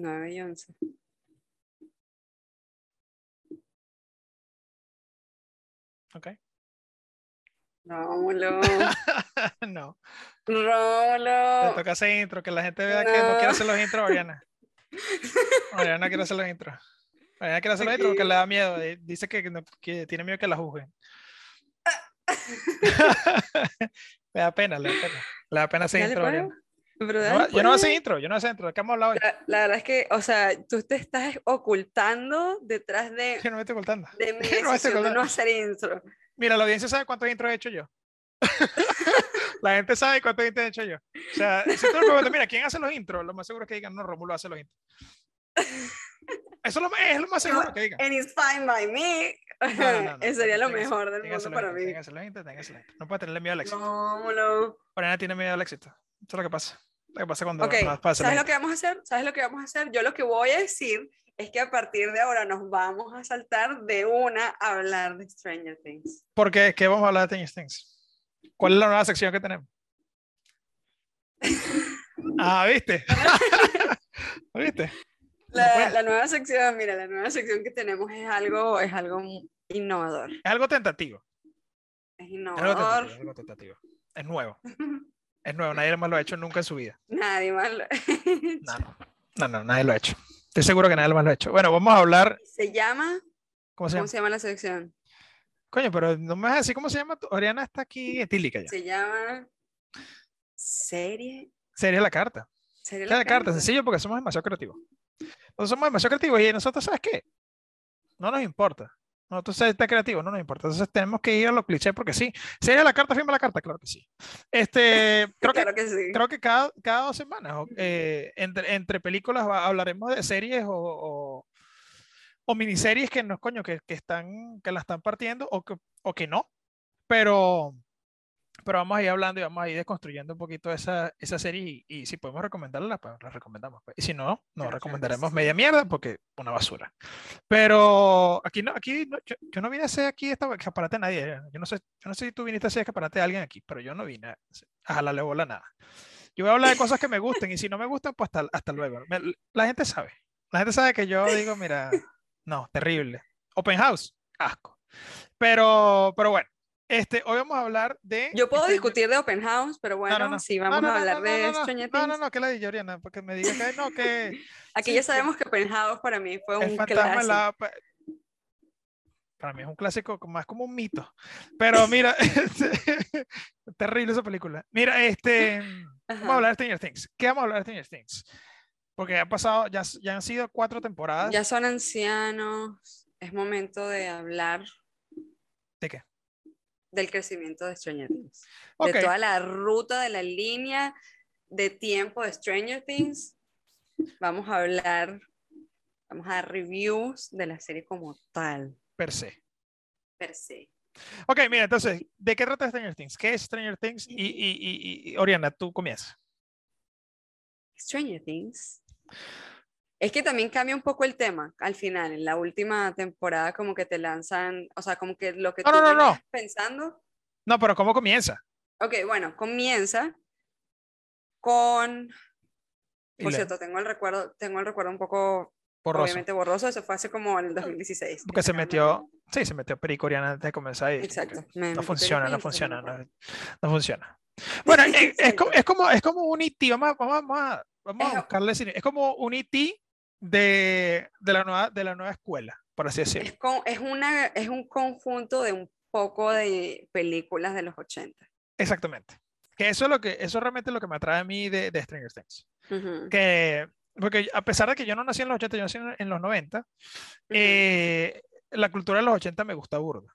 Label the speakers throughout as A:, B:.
A: 9 y 11.
B: Ok.
A: Rómulo.
B: no. Te
A: Rómulo.
B: toca hacer intro, que la gente vea que no quiere hacer los intros, Oriana. Oriana quiere hacer los intros. Oriana quiere hacer los intros porque le da miedo. eh, Dice que, no- que tiene miedo que la juzguen. le da pena, le da pena. Le da pena hacer intro,
A: pues.
B: Oriana.
A: Pero
B: No, yo no hacer
A: pues.
B: intro, yo no hacer intro. ¿De qué hemos hablado hoy?
A: La, la verdad es que, o sea, tú te estás ocultando detrás de,
B: Yo no me estoy ocultando.
A: de mi
B: No me estoy
A: decisión de
B: ocultando.
A: no hacer intro.
B: Mira, la audiencia sabe cuántos intros he hecho yo. la gente sabe cuántos intros he hecho yo. O sea, si tú le preguntas, mira, ¿quién hace los intros? Lo más seguro es que digan, no, Romulo hace los intros. Eso es lo, más- es lo más seguro que digan.
A: And it's fine by me.
B: No, no, no, no,
A: Eso sería lo mejor del mundo para mí.
B: ser los intros, ser los intros. No puede tenerle miedo al éxito.
A: Rómulo.
B: Oriana tiene miedo al éxito. Eso es lo que pasa. Lo que pasa cuando
A: Ok,
B: nos pasa
A: ¿sabes lo que vamos a hacer? ¿Sabes lo que vamos a hacer? Yo lo que voy a decir es que a partir de ahora nos vamos a saltar de una a hablar de Stranger Things.
B: ¿Por qué? ¿Qué vamos a hablar de Stranger Things? ¿Cuál es la nueva sección que tenemos? Ah, ¿viste? ¿Viste?
A: La, la nueva sección, mira, la nueva sección que tenemos es algo, es algo innovador.
B: Es algo tentativo.
A: Es
B: Es algo
A: innovador.
B: tentativo. Es, algo tentativo. es nuevo. Es nuevo. Nadie más lo ha hecho nunca en su vida.
A: Nadie más. lo-
B: No, no, no, no, nadie lo ha hecho. Estoy seguro que nadie más lo ha hecho. Bueno, vamos a hablar.
A: Se llama,
B: ¿Cómo se llama?
A: ¿cómo se llama la sección?
B: Coño, pero no me vas a decir cómo se llama. Oriana está aquí etílica ya.
A: Se llama serie.
B: Sería la carta.
A: Serie
B: Sería la carta, sencillo porque somos demasiado creativos. Nosotros somos demasiado creativos y nosotros, ¿sabes qué? No nos importa. Nosotros ser tan creativos no nos importa. Entonces tenemos que ir a los clichés porque sí. ¿Sería la carta? ¿Firma la carta? Claro que sí. Este, creo que
A: Claro que sí.
B: creo que cada, cada dos semanas, eh, entre, entre películas va- hablaremos de series o, o, o miniseries que no, coño, que, que están, que la están partiendo o que, o que no. Pero, pero vamos a ir hablando y vamos a ir desconstruyendo un poquito esa, esa serie y, y si podemos recomendarla, pues la recomendamos. pues. Y si no, no recomendaremos media mierda porque una basura. Pero aquí no, aquí no- yo, yo no vine a hacer aquí esta escaparate a nadie. eh. Yo no sé, yo no sé si tú viniste a hacer escaparate a alguien aquí, pero yo no vine a, a jalarle bola a nada. Yo voy a hablar de cosas que me gusten y si no me gustan, pues hasta, hasta luego. Me- La gente sabe. La gente sabe que yo digo, mira, no, terrible. Open House, asco. Pero, pero bueno, este, hoy vamos a hablar de.
A: Yo puedo
B: Stranger-
A: discutir de Open House, pero bueno,
B: No, no, no. No,
A: vamos
B: no,
A: a
B: no,
A: hablar
B: no,
A: de
B: no, no,
A: Stranger
B: No, no,
A: Things.
B: no, que la de Oriana, porque me diga que no, que
A: Aquí
B: sí,
A: ya sabemos que Open House para mí fue un clásico.
B: la- pa- Para mí es un clásico, más como un mito. Pero mira, este, terrible esa película. Mira, este, vamos a hablar de Stranger Things. ¿Qué vamos a hablar de Stranger Things? Porque ha pasado, ya, ya han sido cuatro temporadas.
A: Ya son ancianos, es momento de hablar
B: ¿De qué?
A: Del crecimiento de Stranger Things.
B: Ok,
A: De toda la ruta de la línea de tiempo de Stranger Things. Vamos a hablar, vamos a dar reviews de la serie como tal,
B: per se.
A: per se.
B: Ok, mira, entonces, ¿de qué trata Stranger Things? ¿Qué es Stranger Things? Y, y, y, y- Oriana, tú comienzas.
A: Stranger Things. Es que también cambia un poco el tema al final, en la última temporada como que te lanzan, o sea, como que lo que
B: No,
A: tú
B: no, no, no.
A: pensando.
B: No, pero ¿cómo comienza?
A: Ok, bueno, comienza con, por cierto, tengo el recuerdo, tengo el recuerdo un poco
B: borroso.
A: obviamente borroso, eso fue hace como en el 2016.
B: Porque se metió, sí, se metió perico Oriana antes de comenzar. y-
A: Exacto. me
B: No
A: metí
B: funciona, no funciona,
A: me
B: no, no funciona. Bueno, eh, es, como,
A: Exacto.
B: es, como, es como un IT, vamos, vamos, vamos a, vamos a
A: Es-
B: buscarle, es como un IT de, de, la nueva, de la nueva escuela, por así decirlo.
A: Es, con- es, una, es un conjunto de un poco de películas de los 80.
B: Exactamente. Que eso es lo que, eso es realmente lo que me atrae a mí de, de Stranger Things.
A: Ujú,
B: Que, porque a pesar de que yo no nací en los 80, yo nací en, en los 90,
A: ujú.
B: eh, la cultura de los 80 me gusta burda.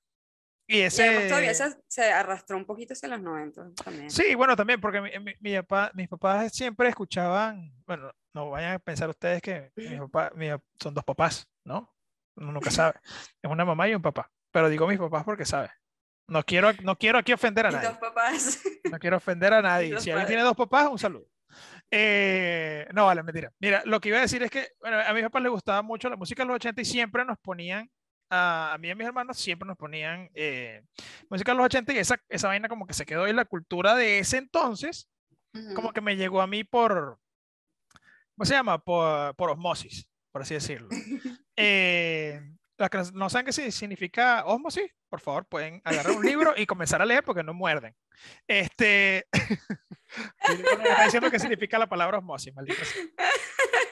B: Y
A: Y
B: ese...
A: además todavía se, se arrastró un poquito hacia los 90 también.
B: Sí, bueno, también, porque mi, mi- mi papá- mis papás siempre escuchaban, bueno, no vayan a pensar ustedes que mi pap- son dos papás, ¿no? Uno nunca sabe. Es una mamá y un papá. Pero digo mis papás porque sabe. No quiero, no quiero aquí ofender a nadie.
A: dos papás.
B: No quiero ofender a nadie. Si alguien tiene dos papás, un saludo. Eh, no, vale, mentira. Mira, lo que iba a decir es que bueno, a mis papás les gustaba mucho la música de los 80 y siempre nos ponían, a, a mí y a mis hermanos, siempre nos ponían eh, música de los 80 y esa, esa vaina como que se quedó en la cultura de ese entonces, como que me llegó a mí por, ¿cómo se llama? Por, por osmosis, por así decirlo. Eh, las que no saben qué significa osmosis, por favor, pueden agarrar un libro y comenzar a leer porque no muerden. Este, está diciendo qué significa la palabra osmosis, maldita sea.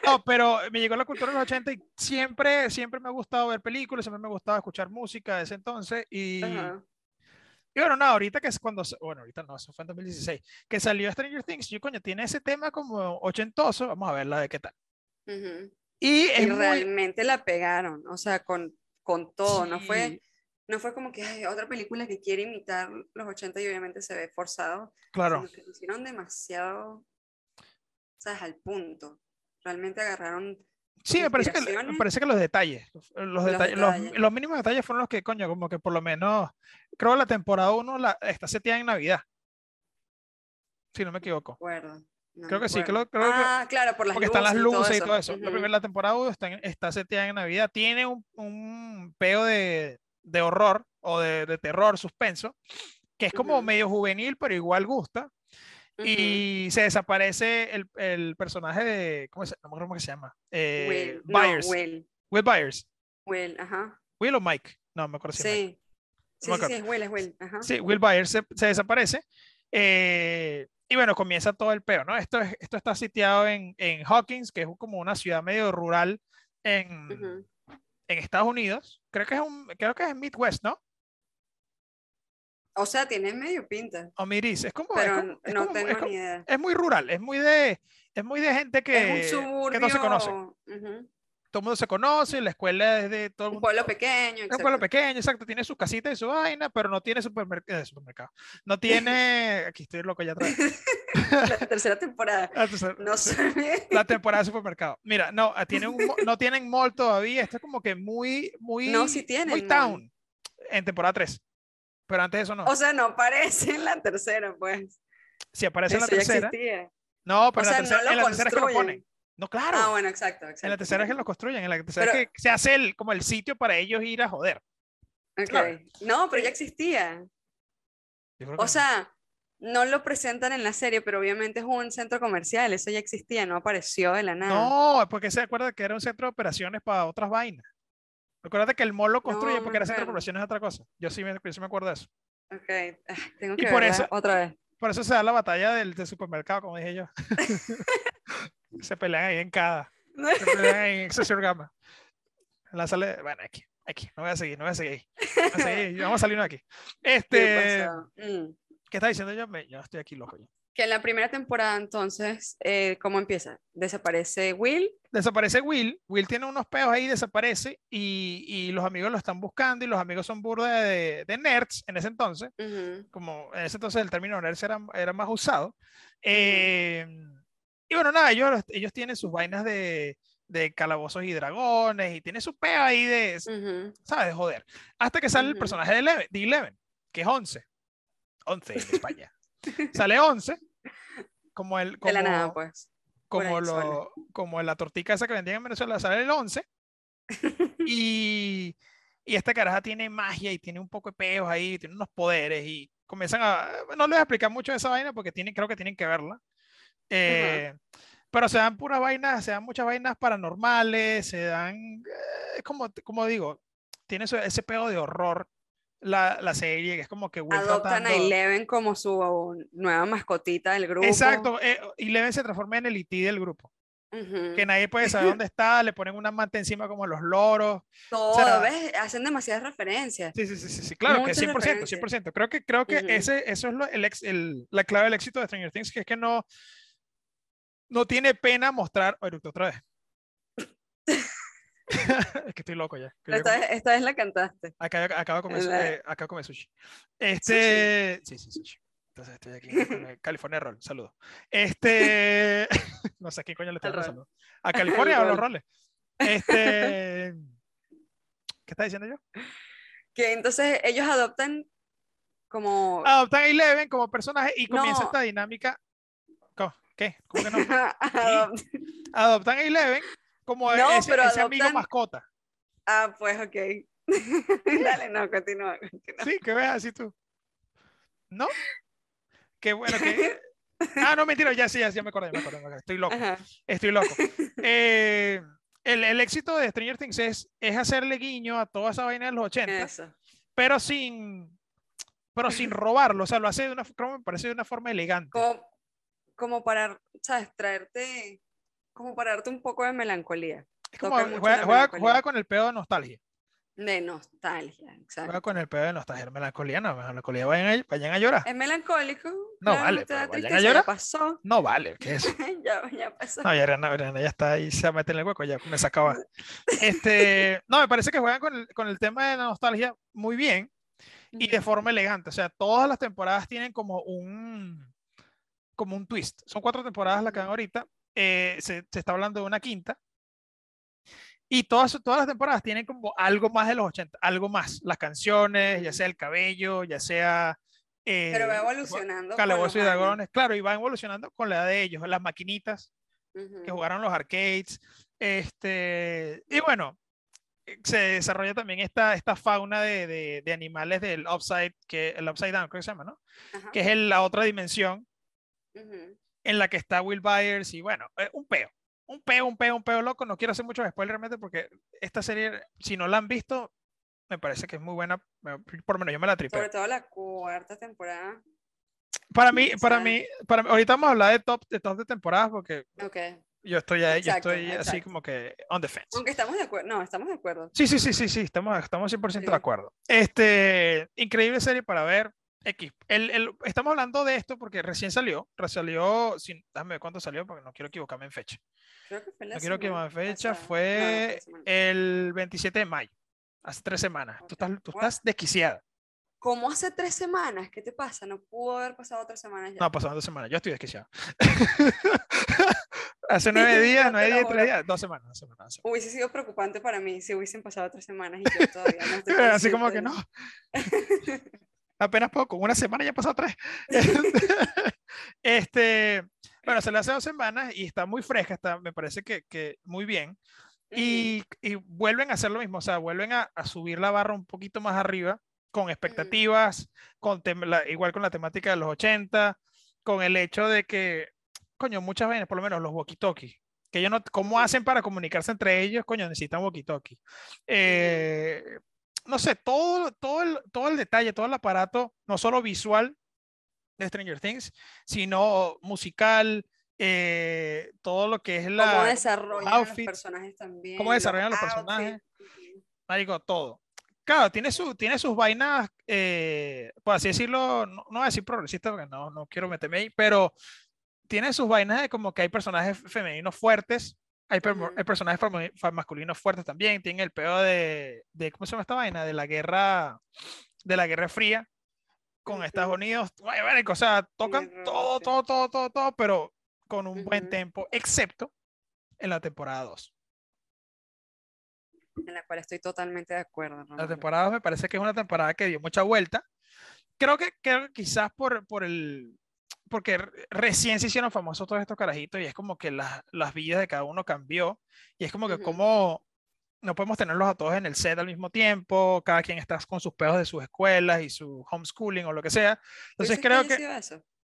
B: No, pero me llegó la cultura de los 80 y siempre, siempre me ha gustado ver películas, siempre me ha gustado escuchar música de ese entonces y... Y bueno, no, ahorita que es cuando, bueno, ahorita no, eso fue en 2016, que salió Stranger Things, yo coño, tiene ese tema como ochentoso, vamos a verla de qué tal.
A: Y, realmente la pegaron, o sea, con, con todo, no fue no fue como que hay otra película que quiere imitar los 80 y obviamente se ve forzado.
B: Claro.
A: Que lo hicieron demasiado, ¿sabes? Al punto. Realmente agarraron
B: Sí, me parece, que, me parece que los detalles, los, detalles, Los, mínimos detalles fueron los que, coño, como que por lo menos, creo que la temporada 1 la, está seteada en Navidad. Si no me equivoco. Creo que sí, creo, creo
A: ah, claro, por las
B: porque están las luces y todo eso. La primera temporada 1 está, está seteada en Navidad. Tiene un, un peo de, de, horror o de, de, terror, suspenso, que es como medio juvenil, pero igual gusta. Y se desaparece el, el, personaje de. ¿Cómo se, no me acuerdo cómo se llama? Eh,
A: Will. Byers. Will.
B: Will Byers.
A: Will, ajá.
B: Will o Mike. No, me acuerdo si
A: sí. Sí, sí, sí, Will, es Will. Ajá.
B: Sí, Will Byers se, se desaparece. Eh, y bueno, comienza todo el peo, ¿no? Esto, esto está sitiado en, en, Hawkins, que es como una ciudad medio rural en, en Estados Unidos. Creo que es un, creo que es en Midwest, ¿no?
A: O sea, tiene medio pinta.
B: O Miris, es como.
A: Pero
B: es
A: no tengo ni idea.
B: Es muy rural, es muy de, es muy de gente que, que no se conoce. Todo el mundo se conoce, la escuela es de todo
A: Un pueblo pequeño.
B: Un pueblo pequeño, exacto. Tiene sus casitas y su vaina, pero no tiene supermercado. Eh, supermercado. No tiene. Aquí estoy loco ya atrás.
A: la tercera temporada. no sé.
B: La temporada de supermercado. Mira, no, tiene un, no tienen mall todavía. Esto es como que muy. muy
A: no, sí tienen.
B: Muy town. En temporada 3 pero antes de eso no.
A: O sea, no aparece en la tercera, pues.
B: Si aparece en la tercera. No, pero en, la tercera, en la tercera es que lo ponen. No, claro.
A: Ah, bueno, exacto, exacto.
B: En la tercera es que lo construyen, en la tercera es que se hace el, como el sitio para ellos ir a joder.
A: Ok. No, pero ya existía. O sea, no lo presentan en la serie, pero obviamente es un centro comercial, eso ya existía, no apareció de la nada.
B: No, porque se acuerda que era un centro de operaciones para otras vainas. Recuerda que el mall lo construye porque era centro de población es otra cosa. Yo sí me, sí me acuerdo de eso.
A: Ok, ah, tengo que y por eso, otra vez.
B: Por eso se da la batalla del, del supermercado, como dije yo. se pelean ahí en cada. Se pelean ahí en Excessive Gamma. La sale, bueno, aquí, aquí, no voy a seguir, no voy a seguir. Vamos a, seguir, vamos a salirnos aquí. Este, ¿Qué, mm. ¿Qué está diciendo yo? Yo estoy aquí loco. Yo.
A: Que en la primera temporada, entonces, eh, ¿cómo empieza? Desaparece Will.
B: Desaparece Will. Will tiene unos peos ahí, desaparece y, y los amigos lo están buscando y los amigos son burda de, de nerds en ese entonces. Como en ese entonces el término nerds era, era más usado. Eh, y bueno, nada, ellos, ellos tienen sus vainas de, de calabozos y dragones y tiene su peo ahí de, ¿sabes? Joder. Hasta que sale el personaje de Eleven, de Eleven, que es 11. 11 en España. Sale 11. Como el. Como,
A: de la nada, pues.
B: Como, lo, como la tortica esa que vendían en Venezuela, sale el 11. y, y esta caraja tiene magia y tiene un poco de peos ahí, tiene unos poderes y comienzan a. No les voy a explicar mucho de esa vaina porque tienen, creo que tienen que verla. Eh, pero se dan puras vainas, se dan muchas vainas paranormales, se dan. Eh, como, como digo, tiene ese peo de horror la, la, serie, que es como que
A: Adoptan a Eleven como su nueva mascotita del grupo.
B: Exacto, eh, Eleven se transforma en el IT del grupo. Que nadie puede saber dónde está, le ponen una manta encima como los loros.
A: Todo, ¿ves? Hacen demasiadas referencias.
B: Sí, sí, sí, sí, claro, que 100%, 100%. Creo que, creo que ese, eso es lo, el, el, la clave del éxito de Stranger Things, que es que no, no tiene pena mostrar... Oye, otra vez. es que estoy loco ya.
A: Esta, vez, esta vez la cantaste.
B: Acabo de comer, eh, acá comer sushi. Este, ¿Sushi? sí, sí, sushi. Entonces estoy aquí en California Roll. Saludos. Este, no sé a qué coño le estoy pasando. A California o los roles. Este, ¿qué está diciendo yo?
A: Que entonces ellos adoptan como.
B: Adoptan a Eleven como personaje y comienza esta dinámica. ¿Qué? ¿Cómo que no? Adoptan a Eleven como no, ese, pero ese amigo mascota.
A: Ah, pues ok. Dale, no, continúa,
B: Sí, que veas así tú. ¿No? Qué bueno que. Ah, no, mentira, ya sí, ya, me acordé, me acordé, estoy loco, estoy loco. Eh, el, el, éxito de Stranger Things es, es hacerle guiño a toda esa vaina de los 80, pero sin, pero sin robarlo, o sea, lo hace de una, me parece de una forma elegante.
A: Como, como para, ¿sabes? Traerte, como para darte un poco de melancolía.
B: juega, juega, con el pedo de nostalgia.
A: De nostalgia, exacto.
B: Juega con el pedo de nostalgia, melancolía, no, melancolía, vayan a, vayan a llorar.
A: Es melancólico.
B: No vale, vayan a llorar.
A: pasó.
B: No vale, ¿qué es
A: ya, ya pasó.
B: No, ya, ya, está ahí, se mete en el hueco, ya me sacaba. este, no, me parece que juegan con el, con el tema de la nostalgia muy bien y de forma elegante. O sea, todas las temporadas tienen como un, como un twist. Son cuatro temporadas las que dan ahorita. Eh, se, se, está hablando de una quinta. Y todas, todas las temporadas tienen como algo más de los 80, algo más. Las canciones, ya sea el cabello, ya sea...
A: Eh, Pero va evolucionando.
B: Calabozos y dragones, claro, y va evolucionando con la edad de ellos, las maquinitas que jugaron los arcades. Este, y bueno, se desarrolla también esta, esta fauna de, de, animales del upside, que el upside down, creo que se llama, ¿no? Que es la otra dimensión en la que está Will Byers y bueno, un peo un peo, un peo, un peo loco. No quiero hacer muchos spoilers realmente porque esta serie, si no la han visto, me parece que es muy buena. Por lo menos yo me la tripe.
A: Sobre todo la cuarta temporada.
B: Para mí, para mí, para ahorita vamos a hablar de top de, top de temporadas porque yo estoy ahí, yo estoy así como que on the fence.
A: Aunque estamos de acuerdo, no, estamos de acuerdo.
B: Sí, sí, sí, sí, sí, estamos, estamos 100% de acuerdo. Este, increíble serie para ver. X. El, estamos hablando de esto porque recién salió, salió, sin, déjame ver cuánto salió porque no quiero equivocarme en fecha.
A: Creo que fue la
B: no quiero equivocarme en fecha, fue el 27 de mayo, hace tres semanas. Tú estás, tú estás desquiciada.
A: ¿Cómo hace tres semanas? ¿Qué te pasa? No pudo haber pasado tres semanas ya.
B: No, pasado dos semanas. Yo estoy desquiciado. hace nueve días, nueve días, tres días, dos semanas, dos semanas,
A: Hubiese sido preocupante para mí si hubiesen pasado tres semanas y yo todavía no estoy
B: Así como que no. Apenas poco, una semana ya pasó tres. este, bueno, se le hace dos semanas y está muy fresca, está, me parece que, que muy bien. Y, y, vuelven a hacer lo mismo, o sea, vuelven a, a subir la barra un poquito más arriba, con expectativas, con igual con la temática de los 80, con el hecho de que, coño, muchas veces, por lo menos los walkie-talkies, que ellos no, ¿cómo hacen para comunicarse entre ellos? Coño, necesitan walkie-talkie. Eh, no sé, todo, todo, el, todo el detalle, todo el aparato, no solo visual de Stranger Things, sino musical, eh, todo lo que es la...
A: Cómo desarrollan los personajes también.
B: Cómo desarrollan los, personajes. Marico, todo. Claro, tiene, su, tiene sus vainas, eh, por así decirlo, no, no voy a decir progresista porque no, no quiero meterme ahí, pero tiene sus vainas de como que hay personajes femeninos fuertes, hay, personajes masculinos fuertes también. Tienen el pedo de, de, ¿Cómo se llama esta vaina? De la guerra. De la Guerra Fría con Estados Unidos. O sea, tocan todo, todo, todo, todo, todo, pero con un buen tempo, excepto en la temporada 2.
A: En la cual estoy totalmente de acuerdo.
B: La temporada 2 me parece que es una temporada que dio mucha vuelta. Creo que, creo que quizás por, por el, porque recién se hicieron famosos todos estos carajitos y es como que las vidas de cada uno cambió y es como que como no podemos tenerlos a todos en el set al mismo tiempo, cada quien está con sus pedos de sus escuelas y su homeschooling o lo que sea. Entonces creo que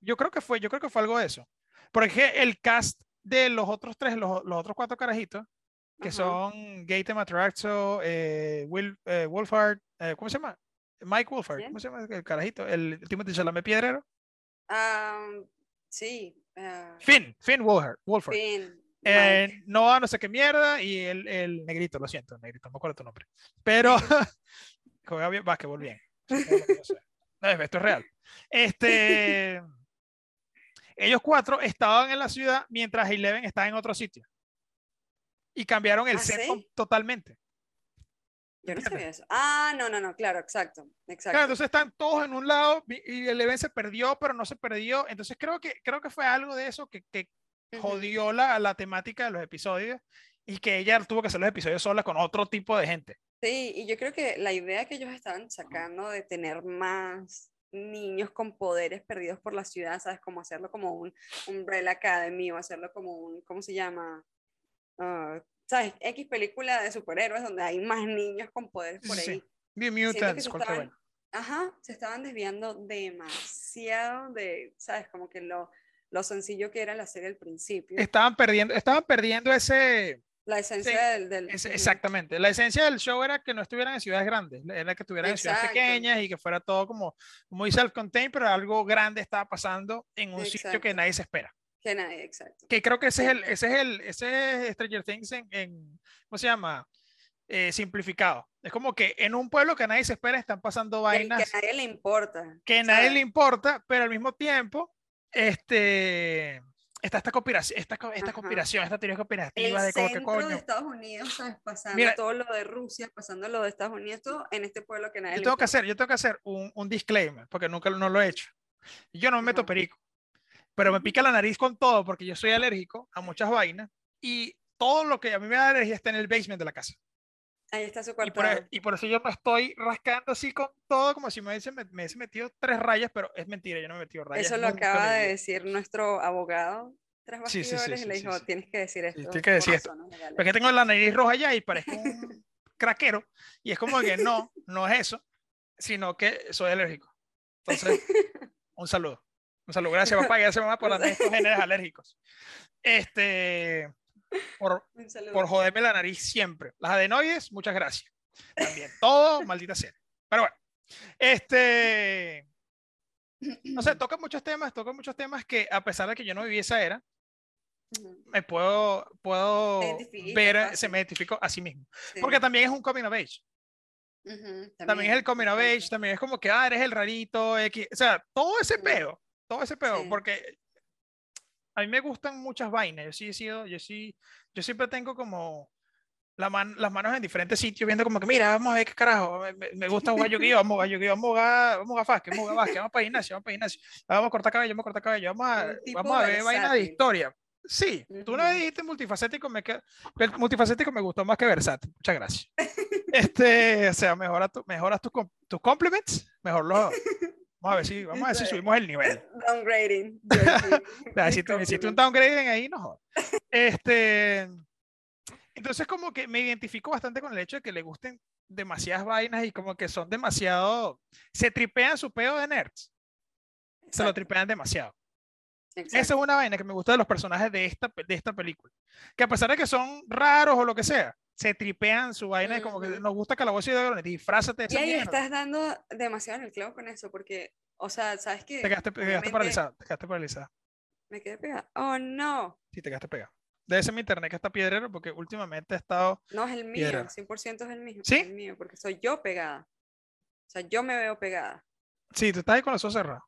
B: yo creo que fue yo creo que fue algo de eso. Porque el cast de los otros tres, los, los otros cuatro carajitos, que son Gaten Matraxo, eh, Will eh, Wolfhard, eh, ¿cómo se llama? Mike Wolfhard, ¿cómo se llama el carajito? El, el Timothy Chalamet Piedrero
A: sí.
B: Uh, Finn, Finn Wolfhard. Finn. Eh, no, no sé qué mierda. Y el, el, negrito, lo siento, negrito, no me acuerdo tu nombre. Pero juega bien, básquetbol bien. No, esto es real. Este, ellos cuatro estaban en la ciudad mientras Eleven estaba en otro sitio. Y cambiaron el ¿Ah, set totalmente.
A: Yo no sabía eso. Ah, no, no, no, claro, exacto. exacto.
B: Claro, entonces están todos en un lado y el evento se perdió, pero no se perdió. Entonces creo que, creo que fue algo de eso que, que jodió la, la, temática de los episodios y que ella tuvo que hacer los episodios sola con otro tipo de gente.
A: Sí, y yo creo que la idea que ellos estaban sacando de tener más niños con poderes perdidos por la ciudad, ¿sabes? Como hacerlo como un Umbrella Academy o hacerlo como un, ¿cómo se llama? Uh, ¿sabes? X película de superhéroes donde hay más niños con poderes por ahí.
B: Sí. Mutants,
A: Ajá, se estaban desviando demasiado de, ¿sabes? Como que lo, lo sencillo que era la serie al principio.
B: Estaban perdiendo, estaban perdiendo ese,
A: la esencia
B: Sí,
A: del... del-
B: es- exactamente. La esencia del show era que no estuvieran en ciudades grandes, era que estuvieran en ciudades
A: Exacto.
B: pequeñas y que fuera todo como muy self-contained, pero algo grande estaba pasando en un sitio que
A: Exacto.
B: nadie se espera.
A: Que nadie, exacto.
B: Que creo que ese es el, ese es el, ese es Stranger Things en, en- ¿cómo se llama? Eh, simplificado. Es como que en un pueblo que nadie se espera están pasando vainas
A: que a nadie le importa.
B: que a nadie le importa, pero al mismo tiempo, este, está esta conspiración, esta, esta conspiración, esta teoría
A: El
B: conspirativa de como que
A: centro de
B: coño.
A: Estados Unidos, ¿sabes? Pasando
B: Mira-
A: todo lo de Rusia, pasando lo de Estados Unidos, todo en este pueblo que nadie
B: Yo tengo que hacer, yo tengo que hacer un, un disclaimer, porque nunca no lo he hecho. Yo no me meto
A: Ajá.
B: perico, pero me pica la nariz con todo porque yo soy alérgico a muchas vainas y todo lo que a mí me da alergia está en el basement de la casa.
A: Ahí está su
B: Y
A: cuarto.
B: por, e- y por eso yo me estoy rascando así con todo, como si me hubiese, me, me hubiese metido tres rayas, pero es mentira, yo no me he metido rayas.
A: Eso lo acaba de decir nuestro abogado tras
B: Sí, sí, sí,
A: y le dijo, tienes que decir esto.
B: tienes que decir esto.
A: legales".
B: Porque tengo la nariz roja ya y parezco un craquero. Y es como que no, no es eso, sino que soy alérgico. Entonces, un saludo. Un saludo. Gracias, papá. Gracias, mamá, por darme estos alérgicos. Este, por, por joderme la nariz siempre. Las adenoides, muchas gracias. También. Todo, maldita sea. Pero bueno, este. No sé, toca muchos temas, toca muchos temas que a pesar de que yo no viví esa era, me puedo, puedo ver, se
A: fácil.
B: me identifico a sí mismo.
A: sí.
B: Porque también es un coming of age.
A: Ujú,
B: También es el coming of age, también es como que, ah, eres el rarito, X. O sea, todo ese
A: Sí.
B: Todo ese peo,
A: Sí.
B: porque a mí me gustan muchas vainas. Yo sí he sido, yo sí, yo siempre tengo como la man- las manos en diferentes sitios, viendo como que, mira, vamos a ver qué carajo, me, me- me gusta jugar Yu-Gi-Oh, vamos a jugar Yu-Gi-Oh, vamos a jugar, vamos a jugar vamos a jugar básquet, vamos para gimnasio, vamos para gimnasio, vamos a cortar cabello, vamos a cortar cabello, vamos a, vamos a ver vainas de historia. Sí, tú vez
A: Ujú.
B: dijiste multifacético, me queda- el multifacético me gustó más que versátil. Muchas gracias. Este, o sea, mejora tu, mejoras tus tus compliments, mejor lo. Vamos a ver si, vamos a ver si subimos el nivel.
A: Downgrading.
B: O sea, si hiciste un downgrade ahí, no jodas. Este, entonces como que me identifico bastante con el hecho de que le gusten demasiadas vainas y como que son demasiado, se tripean su pedo de nerds, se lo tripean demasiado. Esa
A: exacto.
B: es una vaina que me gusta de los personajes de esta, de esta película. Que a pesar de que son raros o lo que sea, se tripean su vaina y como que nos gusta Calabozo y Dragones, disfrázate de
A: Y
B: esa
A: ahí
B: mierda.
A: estás dando demasiado en el clavo con eso, porque, o sea, ¿sabes qué?
B: Te quedaste, te quedaste paralizada, te quedaste paralizada.
A: Me quedé pegada. Oh, no.
B: Sí, te quedaste pegada. Debe ser mi internet que está piedrero porque últimamente he estado...
A: No, es el mío.
B: Piedra.
A: 100% es el mío.
B: ¿Sí?
A: Es el mío, porque soy yo pegada. O sea, yo me veo pegada.
B: Sí, tú estás ahí con los ojos cerrados.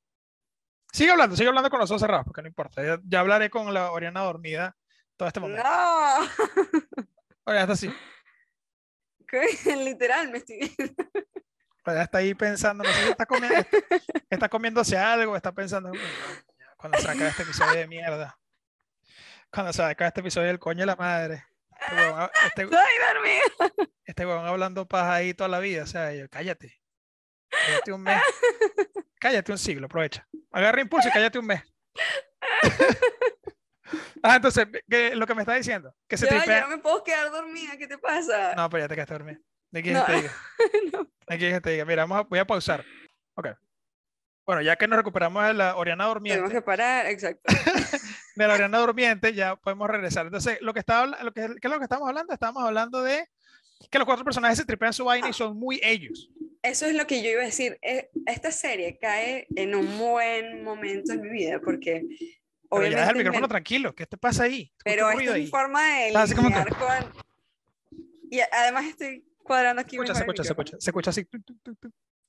B: Sigue hablando, sigue hablando con los ojos cerrados, porque no importa. Ya, ya hablaré con la Oriana dormida todo este momento.
A: ¡No!
B: Oriana está así.
A: ¿Qué? Literal, me estoy...
B: Oriana está ahí pensando, no sé si está comiendo, está comiéndose algo, está pensando, "Uy, coño, cuando se acabe este episodio de mierda. Cuando se acabe este episodio del coño de la madre. Este huevón, este,
A: ¡Estoy dormida!
B: este huevón hablando paja ahí toda la vida. O sea, yo, cállate. Cállate un mes. Cállate un siglo, aprovecha. Agarra impulso y cállate un mes. ah, entonces, ¿qué- lo que me está diciendo, que se
A: yo
B: tripea.
A: no me puedo quedar dormida. ¿Qué te pasa?
B: No, pero ya te quedaste dormido. ¿De quién
A: No.
B: te diga?
A: No.
B: ¿De quién te diga? Mira, vamos a- voy a pausar. Ok. Bueno, ya que nos recuperamos de la Oriana
A: Tenemos
B: Durmiente,
A: que parar, exacto.
B: de la Oriana Durmiente, ya podemos regresar. Entonces, lo que estaba, lo que, ¿qué es lo que estamos hablando? Estamos hablando de que los cuatro personajes se tripean su vaina y son muy ellos.
A: Eso es lo que yo iba a decir. eh, Esta serie cae en un buen momento en mi vida porque
B: Pero ya deja el
A: obviamente me-
B: micrófono tranquilo. ¿Qué te pasa ahí?
A: Pero esta es mi forma de
B: como que-
A: lidiar con y además estoy cuadrando aquí
B: escucha, se escucha, se
A: micrófono.
B: escucha. Se escucha así.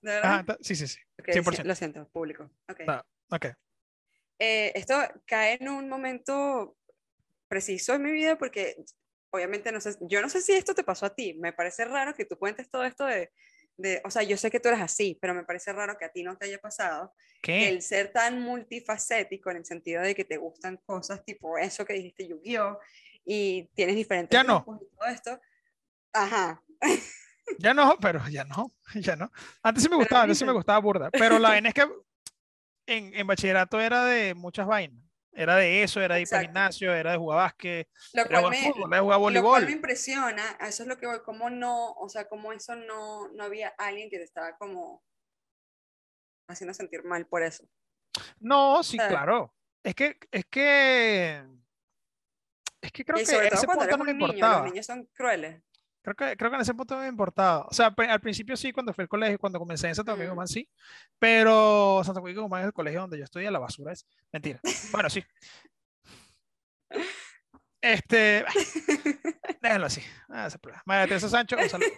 A: ¿De verdad?
B: Ta- sí, sí, sí.
A: Ok,
B: 100%.
A: Lo siento, público.
B: No. Ok.
A: Eh, esto cae en un momento preciso en mi vida porque obviamente no sé, yo no sé si esto te pasó a ti, me parece raro que tú cuentes todo esto de, de, o sea, yo sé que tú eres así, pero me parece raro que a ti no te haya pasado
B: ¿Qué?
A: el ser tan multifacético en el sentido de que te gustan cosas tipo eso que dijiste Yu-Gi-Oh! y tienes diferentes
B: Ya no.
A: y todo esto. Ajá.
B: Ya no, pero ya no, ya no. Antes sí me gustaba, antes sí me gustaba burda. Pero la vaina es que en, en bachillerato era de muchas vainas. Era de eso, era de ir para gimnasio, era de jugar básquet,
A: Lo
B: era
A: cual
B: jugar
A: me,
B: fútbol, era jugar
A: Lo cual me
B: voleibol.
A: impresiona, eso es lo que voy, como no, o sea, como eso no, no había alguien que te estaba como haciendo sentir mal por eso.
B: No, sí,
A: ¿sabes?
B: claro. Es que, es que, es que creo
A: y
B: que
A: todo
B: ese
A: cuando
B: punto
A: eres
B: no me
A: los niños son crueles.
B: Creo que, creo que en ese punto no me importaba. O sea, al principio sí, cuando fui al colegio, cuando comencé en Santo Domingo
A: Mm.
B: Guzmán, sí. Pero Santo Domingo Guzmán es el colegio donde yo estudié, la basura es. Mentira. Bueno, sí. Este, déjenlo así. Ah, problema. María Teresa Sancho, un saludo.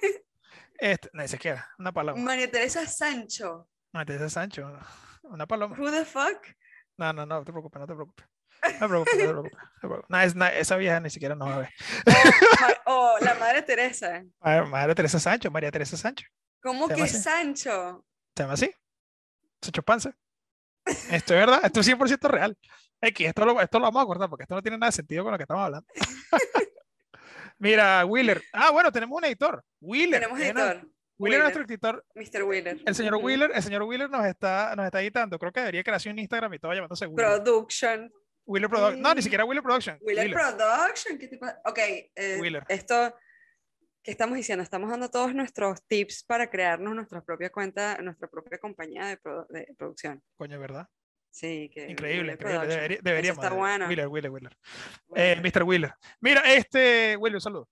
B: Este, ni siquiera, una paloma.
A: María Teresa Sancho.
B: María Teresa Sancho, una paloma.
A: Who the fuck?
B: No, no, no te preocupes, no te preocupes. No te preocupes, no no te preocupes. No, es- no, esa vieja ni siquiera nos va a ver.
A: O, Ma- o la madre Teresa.
B: Ma- María Teresa Sancho, María Teresa Sancho.
A: ¿Cómo que
B: así.
A: Sancho?
B: ¿Se llama así? Sancho Panza. Esto es verdad, esto es 100% real. X, esto lo, esto lo vamos a cortar porque esto no tiene nada de sentido con lo que estamos hablando. Mira, Wheeler. Ah, bueno, tenemos un editor. Wheeler.
A: Tenemos editor.
B: Wheeler es nuestro
A: Wheeler.
B: editor.
A: Mr. Wheeler.
B: El señor. Wheeler, el señor Wheeler nos está, nos está editando. Creo que debería crearse un Instagram y todo llamándose Wheeler.
A: Production.
B: Wheeler Production. No, ni
A: Mm.
B: siquiera Wheeler Production.
A: Wheeler,
B: Wheeler.
A: Production. ¿Qué pasa? Ok. eh,
B: Wheeler.
A: Esto. ¿Qué estamos diciendo? Estamos dando todos nuestros tips para crearnos nuestra propia cuenta, nuestra propia compañía de, produ- de producción.
B: Coño, ¿verdad?
A: Sí, que
B: Increíble,
A: Wheeler
B: increíble. Debería-
A: Eso
B: deberíamos.
A: está bueno.
B: Wheeler, Wheeler, Wheeler. Eh, Mr. Wheeler. Mira, este, Wheeler, un saludo.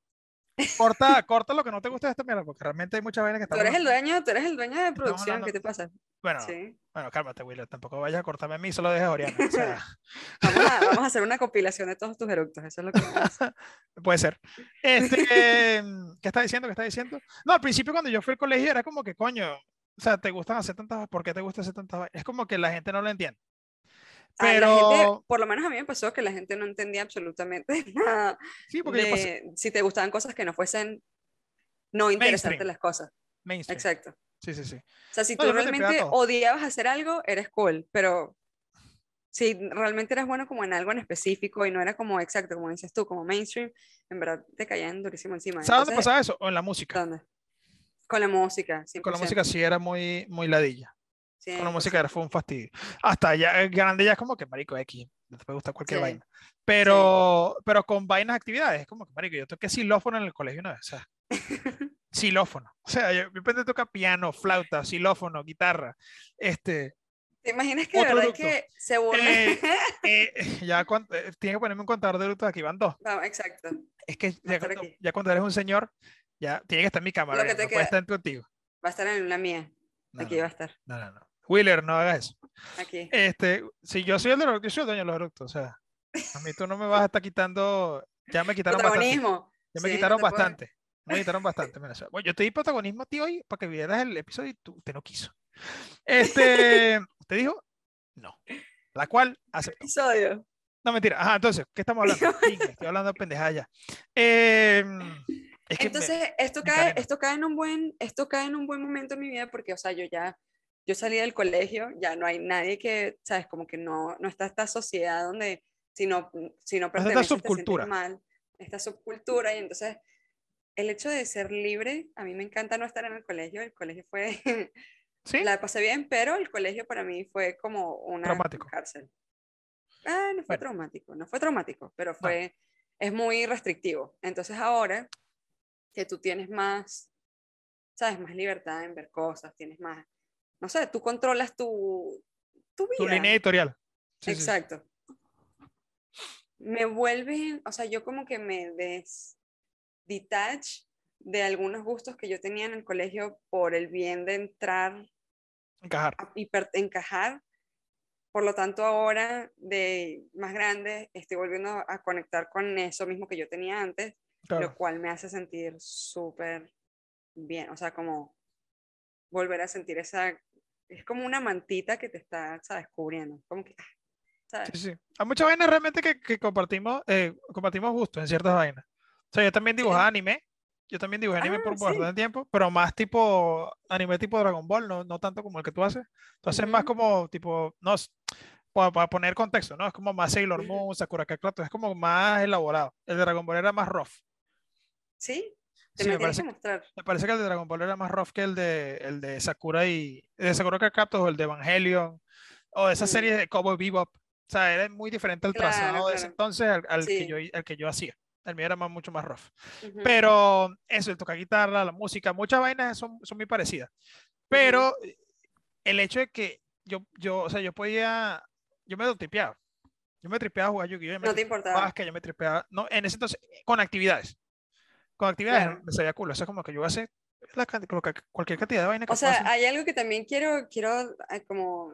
B: Corta, corta lo que no te gusta de esta mierda, porque realmente hay muchas vainas que
A: Tú
B: estamos
A: eres el dueño, tú eres el dueño de producción,
B: hablando-
A: ¿qué te pasa?
B: Bueno,
A: Sí.
B: bueno, cálmate, Wheeler. Tampoco vayas a cortarme a mí, solo dejes a Oriana. O sea,
A: Vamos a, vamos a hacer una compilación de todos tus eructos, eso es lo que
B: puede ser. Este, em, ¿qué está diciendo? ¿Qué está diciendo? No, al principio cuando yo fui al colegio era como que, coño, o sea, te gustan hacer tantas, ¿por qué te gusta hacer tantas? Es como que la gente no lo entiende. Pero,
A: gente- por lo menos a mí me pasó que la gente no entendía absolutamente nada
B: sí, porque yo pasé
A: de si te gustaban cosas que no fuesen no interesantes las cosas.
B: mainstream.
A: Exacto.
B: Sí, sí, sí.
A: O sea, si
B: No,
A: tú realmente odiabas hacer algo, eres cool, pero si realmente eras bueno como en algo en específico y no era como exacto, como dices tú, como mainstream, en verdad te caían durísimo encima.
B: ¿Sabes dónde pasaba eso? O en la música.
A: ¿dónde? Con la música,
B: Con la
A: 100%,
B: música sí era muy, muy ladilla. Con la música
A: 100%.
B: era, fue un fastidio. Hasta ya eh, grande ya es como que, marico, X, te puede gustar cualquier
A: Sí.
B: vaina. Pero, pero con vainas actividades, es como que, marico, yo toqué xilófono en el colegio una vez, o sea, xilófono. O sea, yo, yo aprendí a tocar piano, flauta, xilófono, guitarra, este,
A: ¿Te imaginas que de verdad
B: eructo.
A: que se burlan?
B: Eh, eh, ya cuan- eh, tiene que ponerme un contador de luto aquí, van dos.
A: Vamos, exacto.
B: Es que ya cuando, ya cuando eres un señor, ya tiene que estar en mi cámara,
A: Lo que te
B: no puede
A: queda.
B: estar contigo.
A: Va a estar en la mía.
B: No,
A: Aquí
B: no,
A: va a estar.
B: no, no, no. Wheeler, no hagas eso.
A: Aquí.
B: Este, si yo soy el de los, yo soy el dueño de los eructos, o sea, a mí tú no me vas a estar quitando, ya me quitaron bastante. Ya me
A: Sí, no
B: quitaron
A: te puedes-
B: bastante. Me quitaron bastante. mira, o sea, bueno, yo te di protagonismo a ti hoy para que vieras el episodio y tú, usted no quiso. Este, usted dijo no. La cual aceptó.
A: Episodio.
B: No, mentira. Ajá, entonces, ¿qué estamos hablando? Estoy hablando de pendejada ya. Eh, es que me-
A: Entonces, esto
B: me
A: cae, esto cae en un buen, esto cae en un buen momento en mi vida porque, o sea, yo ya, yo salí del colegio, ya no hay nadie que, sabes, como que no, no está esta sociedad donde si no, si no
B: esta
A: perteneces te sientes
B: subcultura.
A: mal, esta subcultura y entonces el hecho de ser libre, a mí me encanta no estar en el colegio, el colegio fue,
B: ¿Sí?
A: la pasé bien, pero el colegio para mí fue como una
B: Traumático.
A: cárcel. Ah, no fue
B: Bueno.
A: traumático, no fue traumático, pero fue, es muy restrictivo. Entonces ahora que tú tienes más, sabes, más libertad en ver cosas, tienes más, no sé, tú controlas tu, tu vida.
B: Tu línea editorial. Sí, sí, sí.
A: Exacto. Me vuelve, o sea, yo como que me des detach de algunos gustos que yo tenía en el colegio por el bien de entrar
B: Encajar.
A: hiper- encajar. Por lo tanto, ahora de más grande estoy volviendo a conectar con eso mismo que yo tenía antes,
B: Claro.
A: lo cual me hace sentir súper bien. O sea, como volver a sentir esa. Es como una mantita que te está, ¿sabes? Cubriendo. Como que. ah, ¿sabes?
B: Sí, sí. Hay muchas vainas realmente que, que compartimos, eh, compartimos gustos en ciertas vainas. O sea, yo también dibujaba anime. Yo también dibujé anime
A: Ah,
B: por
A: sí.
B: bastante tiempo, pero más tipo anime tipo Dragon Ball, no, no tanto como el que tú haces. Entonces, más
A: Ujú.
B: como tipo, no, para, poner contexto, ¿no? Es como más Sailor. Moon, Sakura Card es como más elaborado. El de Dragon Ball era más rough.
A: ¿Sí?
B: Sí,
A: me
B: parece,
A: que
B: me parece que el de Dragon Ball era más rough que el de, el de Sakura y de Sakura Card Captor o el de Evangelion o de esa
A: Mm.
B: serie de Cowboy Bebop. O sea, era muy diferente el
A: Claro,
B: trazado de ese
A: claro.
B: entonces al, al que
A: Sí.
B: yo, al que yo hacía. El mío era más, mucho más rough.
A: Ujú.
B: Pero eso, el tocar guitarra, la música, muchas vainas son, son muy parecidas. Pero eh, el hecho de que yo, yo, o sea, yo podía, yo me tipeaba. Yo me tripeaba a jugar Yu-Gi-Oh!
A: No te
B: tripeaba
A: importaba.
B: básquet, yo me tripeaba, no, en ese entonces, con actividades. Con actividades
A: Claro.
B: me sabía culo. Eso es como que yo hace la, cualquier cantidad de vaina que
A: O sea, hay algo que también quiero, quiero eh, como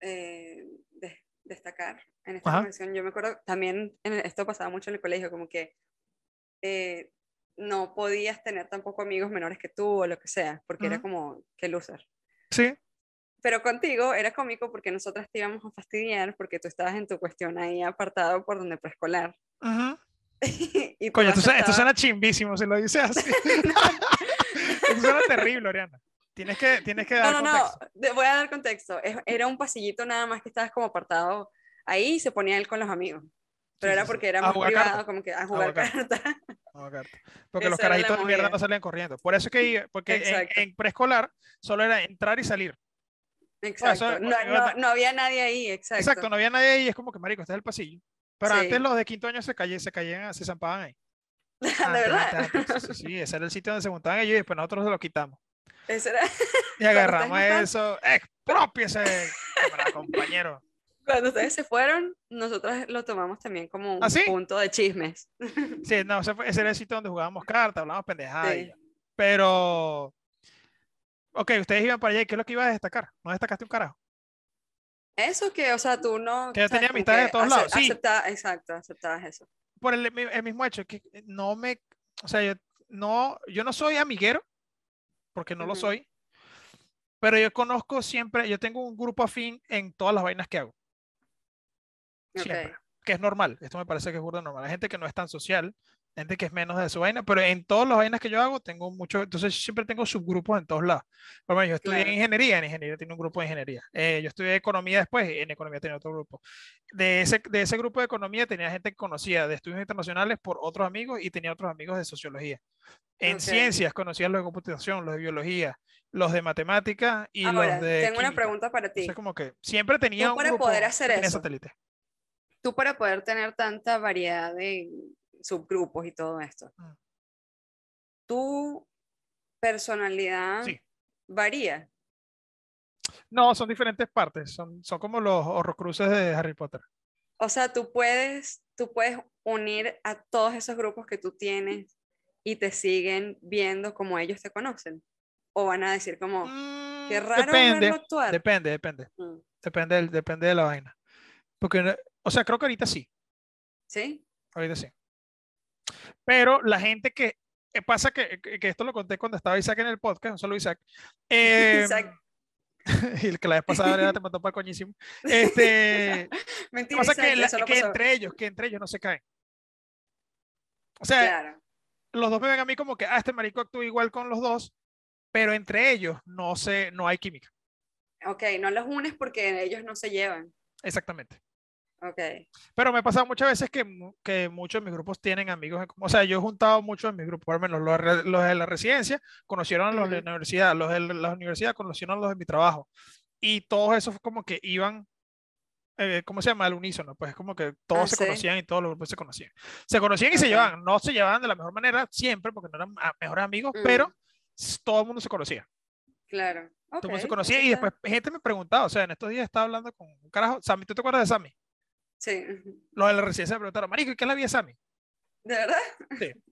A: eh, des- destacar en esta
B: Ajá.
A: conversación. Yo me acuerdo también, en el- esto pasaba mucho en el colegio, como que eh, no podías tener tampoco amigos menores que tú o lo que sea, porque era como que loser.
B: Sí,
A: Pero contigo era cómico porque nosotras te íbamos a fastidiar porque tú estabas en tu cuestión ahí apartado por donde preescolar.
B: ujú.
A: y
B: Coño, esto, suena- esto suena chimbísimo si lo dices así. esto suena terrible, Oriana. Tienes que, tienes que
A: No,
B: dar
A: no, no,
B: contexto.
A: de- voy a dar contexto. Era un pasillito nada más que estabas como apartado ahí y se ponía él con los amigos. Pero
B: Sí,
A: era porque era más privado,
B: cartas.
A: como que a
B: jugar
A: cartas.
B: No, carta. Porque los carajitos de mierda no salían corriendo. Por eso es que porque en, en preescolar solo era entrar y salir.
A: Exacto.
B: eso-
A: No, no, no había nadie ahí, exacto.
B: Exacto, no había nadie ahí, es como que marico, este es el pasillo. Pero
A: Sí.
B: antes los de quinto año se caían, se caían, se zampaban ahí.
A: de
B: Antes,
A: verdad.
B: antes, antes, sí, ese era el sitio donde se montaban ellos y después nosotros se lo quitamos.
A: Ese era-
B: Y agarramos eso, expropiese, camarada, compañero.
A: cuando ustedes se fueron, nosotros lo tomamos también como un
B: ¿Ah, sí?
A: punto de chismes.
B: Sí, no, ese, fue- ese era el sitio donde jugábamos cartas, hablábamos pendejadas.
A: Sí.
B: Pero, ok, ustedes iban para allá y ¿qué es lo que ibas a destacar? ¿No destacaste un carajo?
A: Eso que, o sea, tú no...
B: Que yo tenía amistades de todos
A: ace-
B: lados, sí.
A: aceptaba- exacto, aceptabas eso.
B: Por el, el mismo hecho, que no me, o sea, yo no, yo no soy amiguero, porque no lo
A: Ujú.
B: soy, pero yo conozco siempre, yo tengo un grupo afín en todas las vainas que hago. Siempre. Que es normal. Esto me parece que es burda normal. Hay gente que no es tan social, gente que es menos de su vaina, pero en todas las vainas que yo hago tengo mucho, entonces siempre tengo subgrupos en todos lados. Por ejemplo, yo estudié
A: Claro.
B: en ingeniería, en ingeniería tiene un grupo de ingeniería. Eh, yo estudié economía después, en economía tenía otro grupo. De ese, de ese grupo de economía tenía gente que conocía de estudios internacionales por otros amigos y tenía otros amigos de sociología. En
A: Ok.
B: ciencias conocía los de computación, los de biología, los de matemáticas y
A: Ahora,
B: los de
A: tengo una
B: química.
A: pregunta para ti.
B: Entonces, como que siempre tenía un
A: para
B: grupo
A: poder hacer eso,
B: satélite.
A: Tú para poder tener tanta variedad de subgrupos y todo esto,
B: Mm.
A: tu personalidad
B: Sí.
A: varía.
B: No, son diferentes partes. Son, son como los horrocruces de Harry Potter.
A: O sea, tú puedes, tú puedes unir a todos esos grupos que tú tienes y te siguen viendo como ellos te conocen. O van a decir como, qué
B: Mm,
A: raro
B: depende,
A: verlo actuar.
B: depende, depende.
A: Mm,
B: Depende, depende de la vaina. Porque, o sea, creo que ahorita sí.
A: ¿Sí?
B: Ahorita sí. Pero la gente que. eh, pasa que, que- esto lo conté cuando estaba Isaac en el podcast, un saludo Isaac. Eh,
A: Isaac.
B: y el que la vez pasada te mató para coñísimo. Este,
A: Mentira,
B: pasa
A: Isaac,
B: que, la- que entre ellos, que entre ellos no se caen. O sea,
A: Claro.
B: los dos me ven a mí como que, ah, este marico actúa igual con los dos, pero entre ellos no se, no hay química.
A: Ok, no los unes porque ellos no se llevan.
B: Exactamente.
A: Ok.
B: Pero me ha pasado muchas veces que, que muchos de mis grupos tienen amigos en. O sea, yo he juntado muchos de mis grupos, lo menos los, los de la residencia conocieron a los de la universidad, los de la universidad conocieron a los de mi trabajo. Y todos esos como que iban, eh, ¿cómo se llama? Al unísono. Pues es como que todos
A: Ah,
B: se
A: sí.
B: conocían y todos los grupos se conocían. Se conocían y se
A: Ok.
B: llevaban. No se llevaban de la mejor manera siempre porque no eran a- mejores amigos, pero
A: Mm.
B: s- todo el mundo se conocía.
A: Claro.
B: Todo el mundo se conocía y después gente me preguntaba, o sea, en estos días estaba hablando con un carajo, Sammy, ¿tú te acuerdas de Sammy?
A: Sí.
B: Los de la residencia me preguntaron, Marico, ¿y qué es la vida Sammy?
A: ¿De verdad?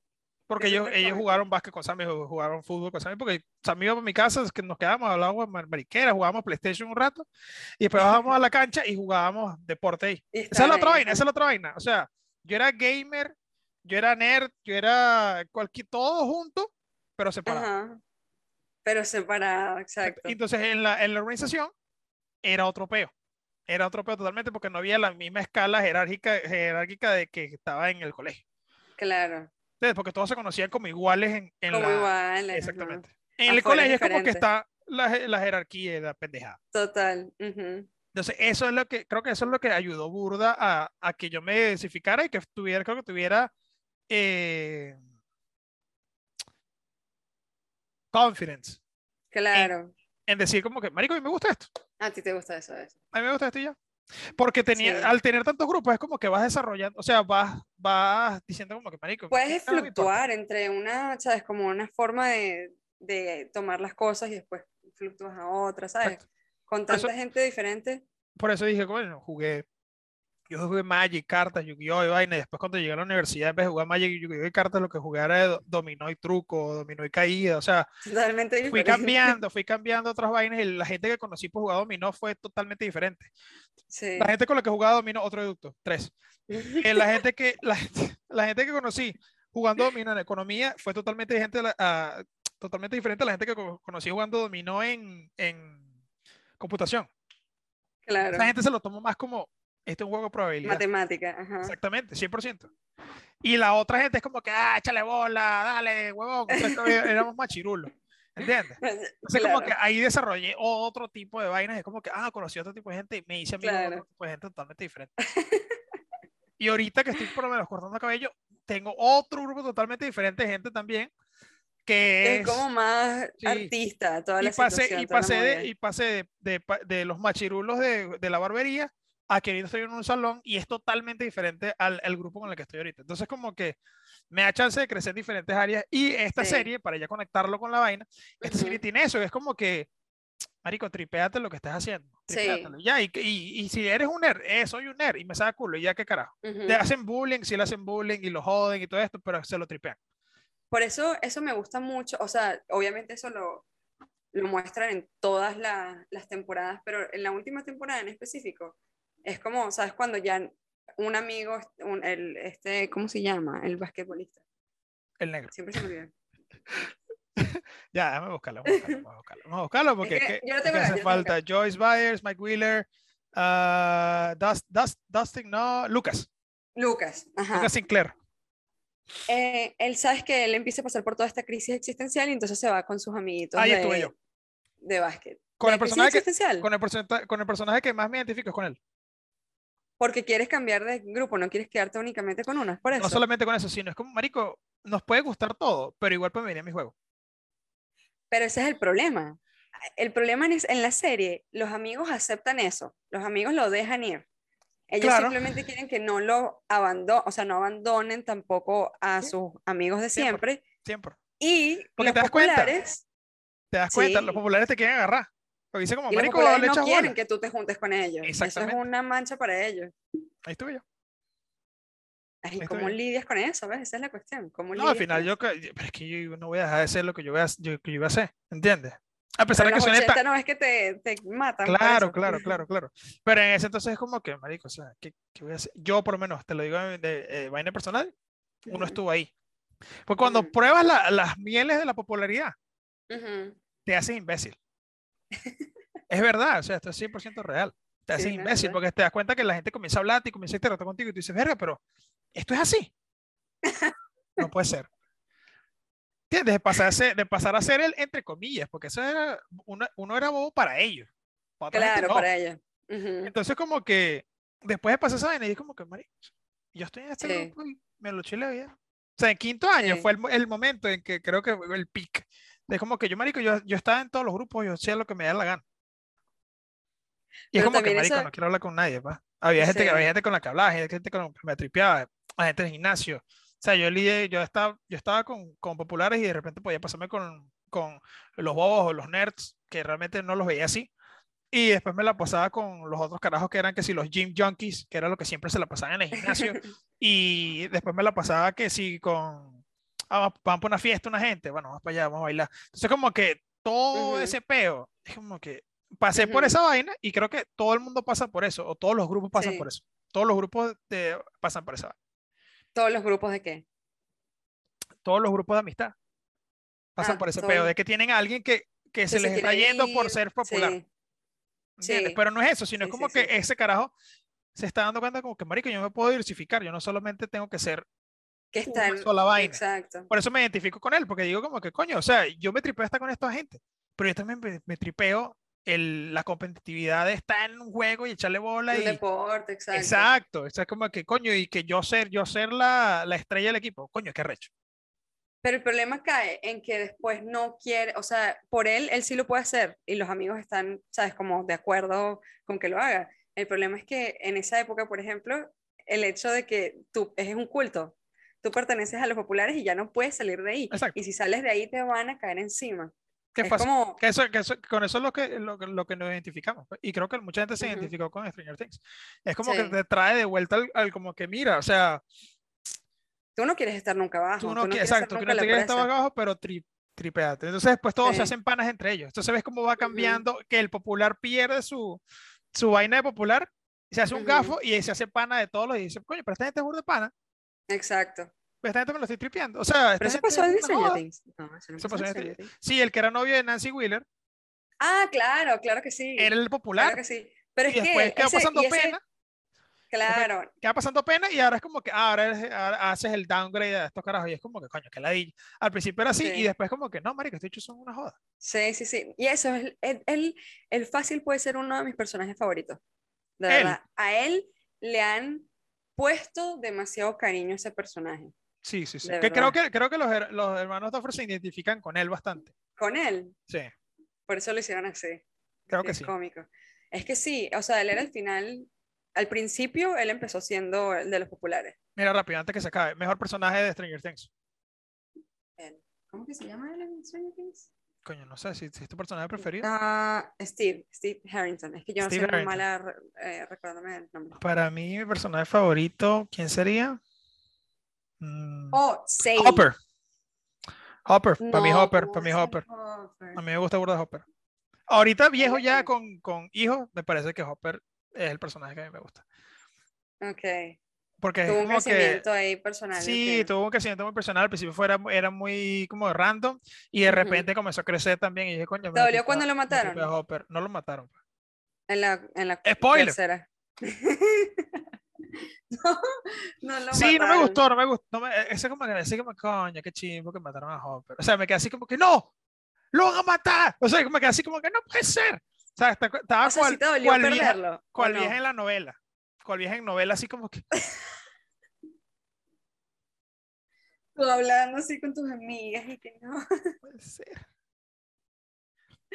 B: Porque
A: Eso
B: ellos, ellos jugaron básquet con Sammy, ju- jugaron fútbol con Sammy, porque Sammy iba para mi casa, es que nos quedábamos, hablábamos mar- mariquera, jugábamos PlayStation un rato, y después bajábamos a la cancha y jugábamos deporte ahí. Esa es la otra vaina, esa es la otra vaina. O sea, yo era gamer, yo era nerd, yo era cualquier, todo junto, pero separado.
A: Ajá. Pero separado, exacto.
B: Entonces, en la, en la organización era otro peo. Era otro peo totalmente porque no había la misma escala jerárquica, jerárquica de que estaba en el colegio.
A: Claro.
B: Entonces, porque todos se conocían como iguales en, en
A: Como
B: la...
A: igual. ajá.
B: Exactamente. En el
A: Afuera es
B: colegio es como que está la, la jerarquía y la pendejada.
A: Total.
B: Entonces, eso es lo que, creo que eso es lo que ayudó Burda a, a que yo me densificara y que tuviera, creo que tuviera eh, confidence
A: Claro.
B: en decir como que, marico, a mí me gusta esto,
A: A ti te gusta eso. eso.
B: a mí me gusta esto ya. Porque tenía,
A: Sí.
B: al tener tantos grupos es como que vas desarrollando, o sea, vas, vas diciendo como que, marico,
A: Puedes
B: esto no me importa".
A: fluctuar entre una, ¿sabes? Como una forma de, de tomar las cosas y después fluctúas a otra, ¿sabes?
B: Exacto.
A: Con
B: Por eso-
A: tanta gente diferente.
B: Por eso dije, bueno, jugué yo jugué Magic, cartas, Yu-Gi-Oh! y vaina. Y después cuando llegué a la universidad, en vez de jugar Magic y Yu-Gi-Oh! y cartas, lo que jugué era dominó y truco, dominó y caída. O sea,
A: totalmente
B: fui cambiando, fui cambiando otras vainas y la gente que conocí por jugar dominó fue totalmente diferente.
A: Sí.
B: La gente con la que jugaba dominó, otro deducto, tres. Eh, la, gente que, la, la, gente que conocí jugando dominó en economía fue totalmente diferente a, totalmente diferente a la gente que conocí jugando dominó en, en computación.
A: Claro.
B: La gente se lo tomó más como este es un juego de probabilidad.
A: Matemática, ajá.
B: Exactamente, 100%. Y la otra gente es como que, ah, échale bola, dale, huevón. éramos machirulos. ¿Entiendes? Entonces, como que ahí desarrollé otro tipo de vainas. Es como que, ah, conocí a otro tipo de gente y me hice amigo de otro tipo de gente totalmente diferente. y ahorita que estoy por lo menos cortando cabello, tengo otro grupo totalmente diferente de gente también. Que
A: es, como más artista, toda la
B: y pasé, y pasé, de, y pasé de, de, de los machirulos de, de la barbería a que estoy en un salón y es totalmente diferente al, grupo con el que estoy ahorita. Entonces, como que me da chance de crecer en diferentes áreas y esta serie, para ya conectarlo con la vaina, esta serie tiene eso, es como que, marico, tripéate lo que estás haciendo. Ya, y, y, si eres un nerd, eh, soy un nerd y me saca culo, y ya qué carajo. Te hacen bullying, si le hacen bullying y lo joden y todo esto, pero se lo tripean.
A: Por eso, eso me gusta mucho, o sea, obviamente eso lo, lo muestran en todas las temporadas, pero en la última temporada en específico, es como, ¿sabes? Cuando ya un amigo, el, este, ¿cómo se llama? El basquetbolista.
B: El negro.
A: Siempre se me olvida.
B: ya, déjame buscarlo, vamos a buscarlo, vamos a buscarlo, porque es que, hace falta Joyce Byers, Mike Wheeler, uh, Dust, Dustin, no, Lucas.
A: Lucas, ajá.
B: Lucas Sinclair.
A: Eh, él sabe que él empieza a pasar por toda esta crisis existencial y entonces se va con sus amiguitos
B: Ahí de, estuve yo.
A: de básquet.
B: Con el, personaje que, con, el con el personaje que más me identifico es con él
A: porque quieres cambiar de grupo, no quieres quedarte únicamente con una, por eso.
B: No solamente con eso, sino es como, marico, nos puede gustar todo, pero igual puede venir a mi juego.
A: Pero ese es el problema. El problema es en la serie, los amigos aceptan eso, los amigos lo dejan ir. Ellos simplemente quieren que no lo abandonen, o sea, no abandonen tampoco a sus amigos de siempre.
B: Siempre.
A: Y Porque los te das populares,
B: cuenta. Te das cuenta, los populares te quieren agarrar dice como,
A: y marico, no quieren que tú te juntes con ellos. Eso es una mancha para ellos.
B: Ahí estuve yo.
A: Ay, ¿Cómo lidias con eso? ¿Ves? Esa es la cuestión. ¿Cómo
B: no, al final yo, pero es que yo no voy a dejar de ser lo que yo, voy a, yo, que yo iba a hacer, ¿entiendes? A pesar de que suene
A: no es que te, te matan.
B: Claro, claro, claro, claro. Pero en ese entonces es como que, marico, o sea, ¿qué, qué voy a hacer? Yo por lo menos, te lo digo de, de, vaina personal, uno estuvo ahí. Pues cuando pruebas la, las mieles de la popularidad, te haces imbécil. Es verdad, o sea, esto es 100% real. Te haces imbécil porque te das cuenta que la gente comienza a hablar y comienza a interactuar contigo y tú dices, verga, pero esto es así. no puede ser. ¿Entiendes? De pasar, a ser, de pasar a ser el entre comillas, porque eso era, uno, uno era bobo para ellos.
A: claro, para ellos.
B: Entonces, como que después de pasar esa vaina, y como que, marico, yo estoy en este grupo y me lo chile bien. O sea, en quinto año fue el, el, momento en que creo que fue el pic. De como que yo, marico, yo, yo estaba en todos los grupos, yo hacía lo que me da la gana. Y es como que, marico, no quiero hablar con nadie, pa. Había gente, había gente con la que hablaba, gente con la que me tripeaba, gente del gimnasio. O sea, yo, lidié, yo estaba, yo estaba con, con populares y de repente podía pasarme con, con los bobos o los nerds, que realmente no los veía así. Y después me la pasaba con los otros carajos que eran que si los gym junkies, que era lo que siempre se la pasaban en el gimnasio. y después me la pasaba que si con, ah, vamos para una fiesta una gente, bueno, vamos para allá, vamos a bailar. Entonces como que todo ese peo, es como que pasé por esa vaina y creo que todo el mundo pasa por eso, o todos los grupos pasan por eso. Todos los grupos de, pasan por esa vaina.
A: ¿Todos los grupos de qué?
B: Todos los grupos de amistad pasan ah, por ese peo, de que tienen a alguien que, que, se, les está yendo por ser popular. Sí. Pero no es eso, sino es como que ese carajo se está dando cuenta como que, marico, yo me puedo diversificar, yo no solamente tengo que ser
A: que está
B: una sola vaina.
A: Exacto.
B: Por eso me identifico con él, porque digo como que, coño, o sea, yo me tripeo estar con esta gente, pero yo también me, me tripeo el, la competitividad está en un juego y echarle bola.
A: y... deporte, exacto. Exacto,
B: es como que, coño, y que yo ser, yo ser la, la estrella del equipo, coño, qué recho.
A: Pero el problema cae en que después no quiere, o sea, por él, él sí lo puede hacer y los amigos están, sabes, como de acuerdo con que lo haga. El problema es que en esa época, por ejemplo, el hecho de que tú es un culto, tú perteneces a los populares y ya no puedes salir de ahí. Y si sales de ahí te van a caer encima.
B: Que,
A: Es
B: fácil-
A: como,
B: que eso, que eso- con eso es lo que, lo, que- lo que nos identificamos. pues, Y creo que mucha gente se
A: Ujú.
B: identificó con Stranger Things. Es como que
A: Sí.
B: te trae de vuelta al, al como que mira, o sea,
A: tú no quieres estar nunca abajo.
B: tú
A: Tú
B: no,
A: no
B: qui-
A: quieres
B: exacto, tú no quieres estar abajo, pero tri, tripeate. Entonces después todos se
A: Sí.
B: hacen panas entre ellos. Entonces ves cómo va cambiando, que el popular pierde su, su vaina de popular, se hace un
A: Ujú.
B: gafo y se hace pana de todos los y dice, coño, pero esta gente es burda de pana,
A: Exacto.
B: pero esta gente me lo estoy tripeando. O sea,
A: Pero eso pasó en Stranger. Things. No, eso no
B: Eso
A: pasó en
B: en
A: Stranger Things.
B: Sí, el que era novio de Nancy Wheeler
A: Ah, claro, claro que sí.
B: era el
A: Claro
B: popular.
A: que sí. Pero
B: y
A: es
B: después
A: que
B: queda
A: ese-
B: pasando
A: ese-
B: pena.
A: Claro,
B: queda pasando pena y ahora es como que ah, ahora, eres- ahora haces el downgrade de estos carajos y es como que coño, que ladilla. Al principio era así y después como que no, marico, estos hechos son una joda.
A: sí, sí, sí. Y eso, es el, el, el fácil puede ser uno de mis personajes favoritos. De
B: Él.
A: verdad. A él le han puesto demasiado cariño a ese personaje.
B: Sí, sí, sí. Que creo que creo que los, her- los hermanos Duffer se identifican con él bastante.
A: Con él,
B: Sí,
A: por eso lo hicieron así.
B: creo que
A: es
B: sí.
A: cómico. Es que sí, o sea, él era el final. Al principio, él empezó siendo el de los populares.
B: Mira rápido, antes que se acabe. Mejor personaje de Stranger Things.
A: ¿Cómo que se llama él en Stranger Things?
B: Coño, no sé si, si es tu personaje preferido.
A: Ah, Steve, Steve Harrington. Es que yo no soy muy mala eh, recordándome el nombre.
B: Para mí, mi personaje favorito, ¿quién sería? Mm,
A: Oh, Sadie.
B: Hopper. Hopper, para mí Hopper,
A: ¿cómo
B: para mí Hopper.
A: Hopper?
B: A mí me gusta burda Hopper. Ahorita viejo ya con, con hijos, me parece que Hopper es el personaje que a mí me gusta.
A: Ok.
B: Porque es
A: Tuvo un
B: como que
A: crecimiento ahí personal.
B: sí, tuvo un crecimiento muy personal. Al principio fuera, era muy como random y de repente comenzó a crecer también. Y dije, coño,
A: ¿Te dolió cuando lo mataron?
B: No lo mataron. pues.
A: En la, en la
B: Spoiler.
A: tercera. no, no lo
B: Sí, no me
A: mataron.
B: gustó, no me gustó. No me, e, ese como que así como, coño, qué chimbo que mataron a Hopper. O sea, me quedé así como que, ¡no! ¡Lo van a matar! O sea, me quedé así como que, ¡no puede ser! O sea, estaba
A: O sea,
B: cual,
A: si te dolió
B: cual vieja,
A: perderlo. ¿o
B: cual
A: no?
B: vieja en la novela. Cual vieja en novela, así como que,
A: Tú hablando así con tus amigas y que no.
B: "No puede ser.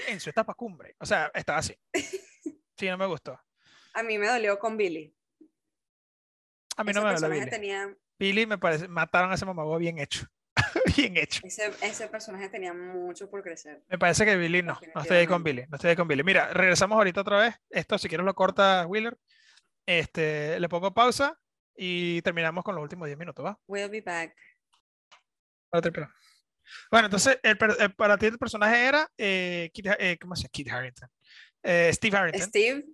B: En su etapa cumbre. O sea, estaba así. Sí, no me gustó.
A: A mí me dolió con Billy.
B: A mí
A: Ese
B: no me dolió Billy.
A: tenía,
B: Billy me parece, mataron a ese mamagüey bien hecho. bien hecho.
A: ese, ese personaje tenía mucho por crecer.
B: Me parece que Billy no. No estoy ahí con Billy. No estoy ahí con Billy. Mira, regresamos ahorita otra vez. Esto, si quieres, lo corta Wheeler. Este, le pongo pausa y terminamos con los últimos 10 minutos, ¿va?
A: We'll be back.
B: Bueno, entonces, el el- para ti el personaje era, eh, Kit, eh, ¿cómo se llama? Kit Harrington. Eh, Steve Harrington.
A: Steve.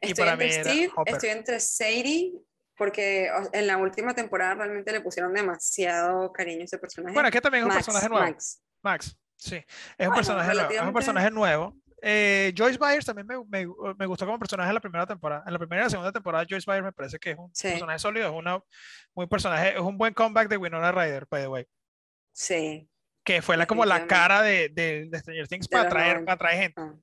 B: Y
A: Estoy
B: para mí
A: entre
B: era
A: Steve, estoy entre Sadie, porque en la última temporada realmente le pusieron demasiado cariño a ese personaje.
B: Bueno, aquí también es un
A: Max,
B: personaje nuevo.
A: Max.
B: Max, sí. Es un
A: Bueno,
B: personaje nuevo. Es un personaje nuevo. Eh, Joyce Byers también me, me- me gustó como personaje en la primera temporada. En la primera y la segunda temporada, Joyce Byers me parece que es un
A: Sí.
B: personaje sólido, es una muy personaje, es un buen comeback de Winona Ryder, by the way.
A: Sí.
B: Que fue la, como la cara de, de, de Stranger Things
A: De
B: para atraer,
A: 90.
B: para atraer gente.
A: ah,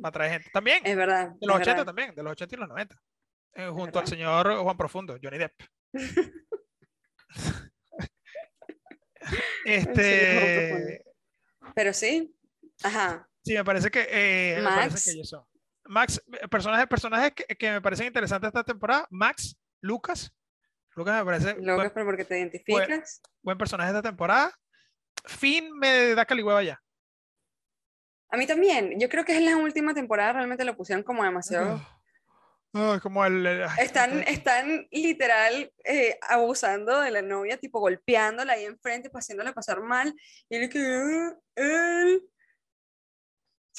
B: Para atraer gente. También,
A: Es verdad.
B: de los
A: es
B: 80
A: verdad.
B: también, de los 80 y los 90. eh, junto al señor Juan Profundo, Johnny Depp. este,
A: Pero sí. Ajá.
B: Sí, me parece que, eh, me parece
A: Max.
B: que ellos son. Max, eh, personajes, personajes que, que me parecen interesantes esta temporada. Max, Lucas. Lucas me parece
A: Lucas,
B: buen,
A: pero porque te identificas.
B: buen personaje esta temporada. Finn me da caligüeva ya.
A: A mí también. Yo creo que es la última temporada realmente lo pusieron como demasiado.
B: Ay, como el. el-
A: Están,
B: este-
A: están literal eh, abusando de la novia, tipo golpeándola ahí enfrente, pues, haciéndola pasar mal. Y él que, "Ah, él,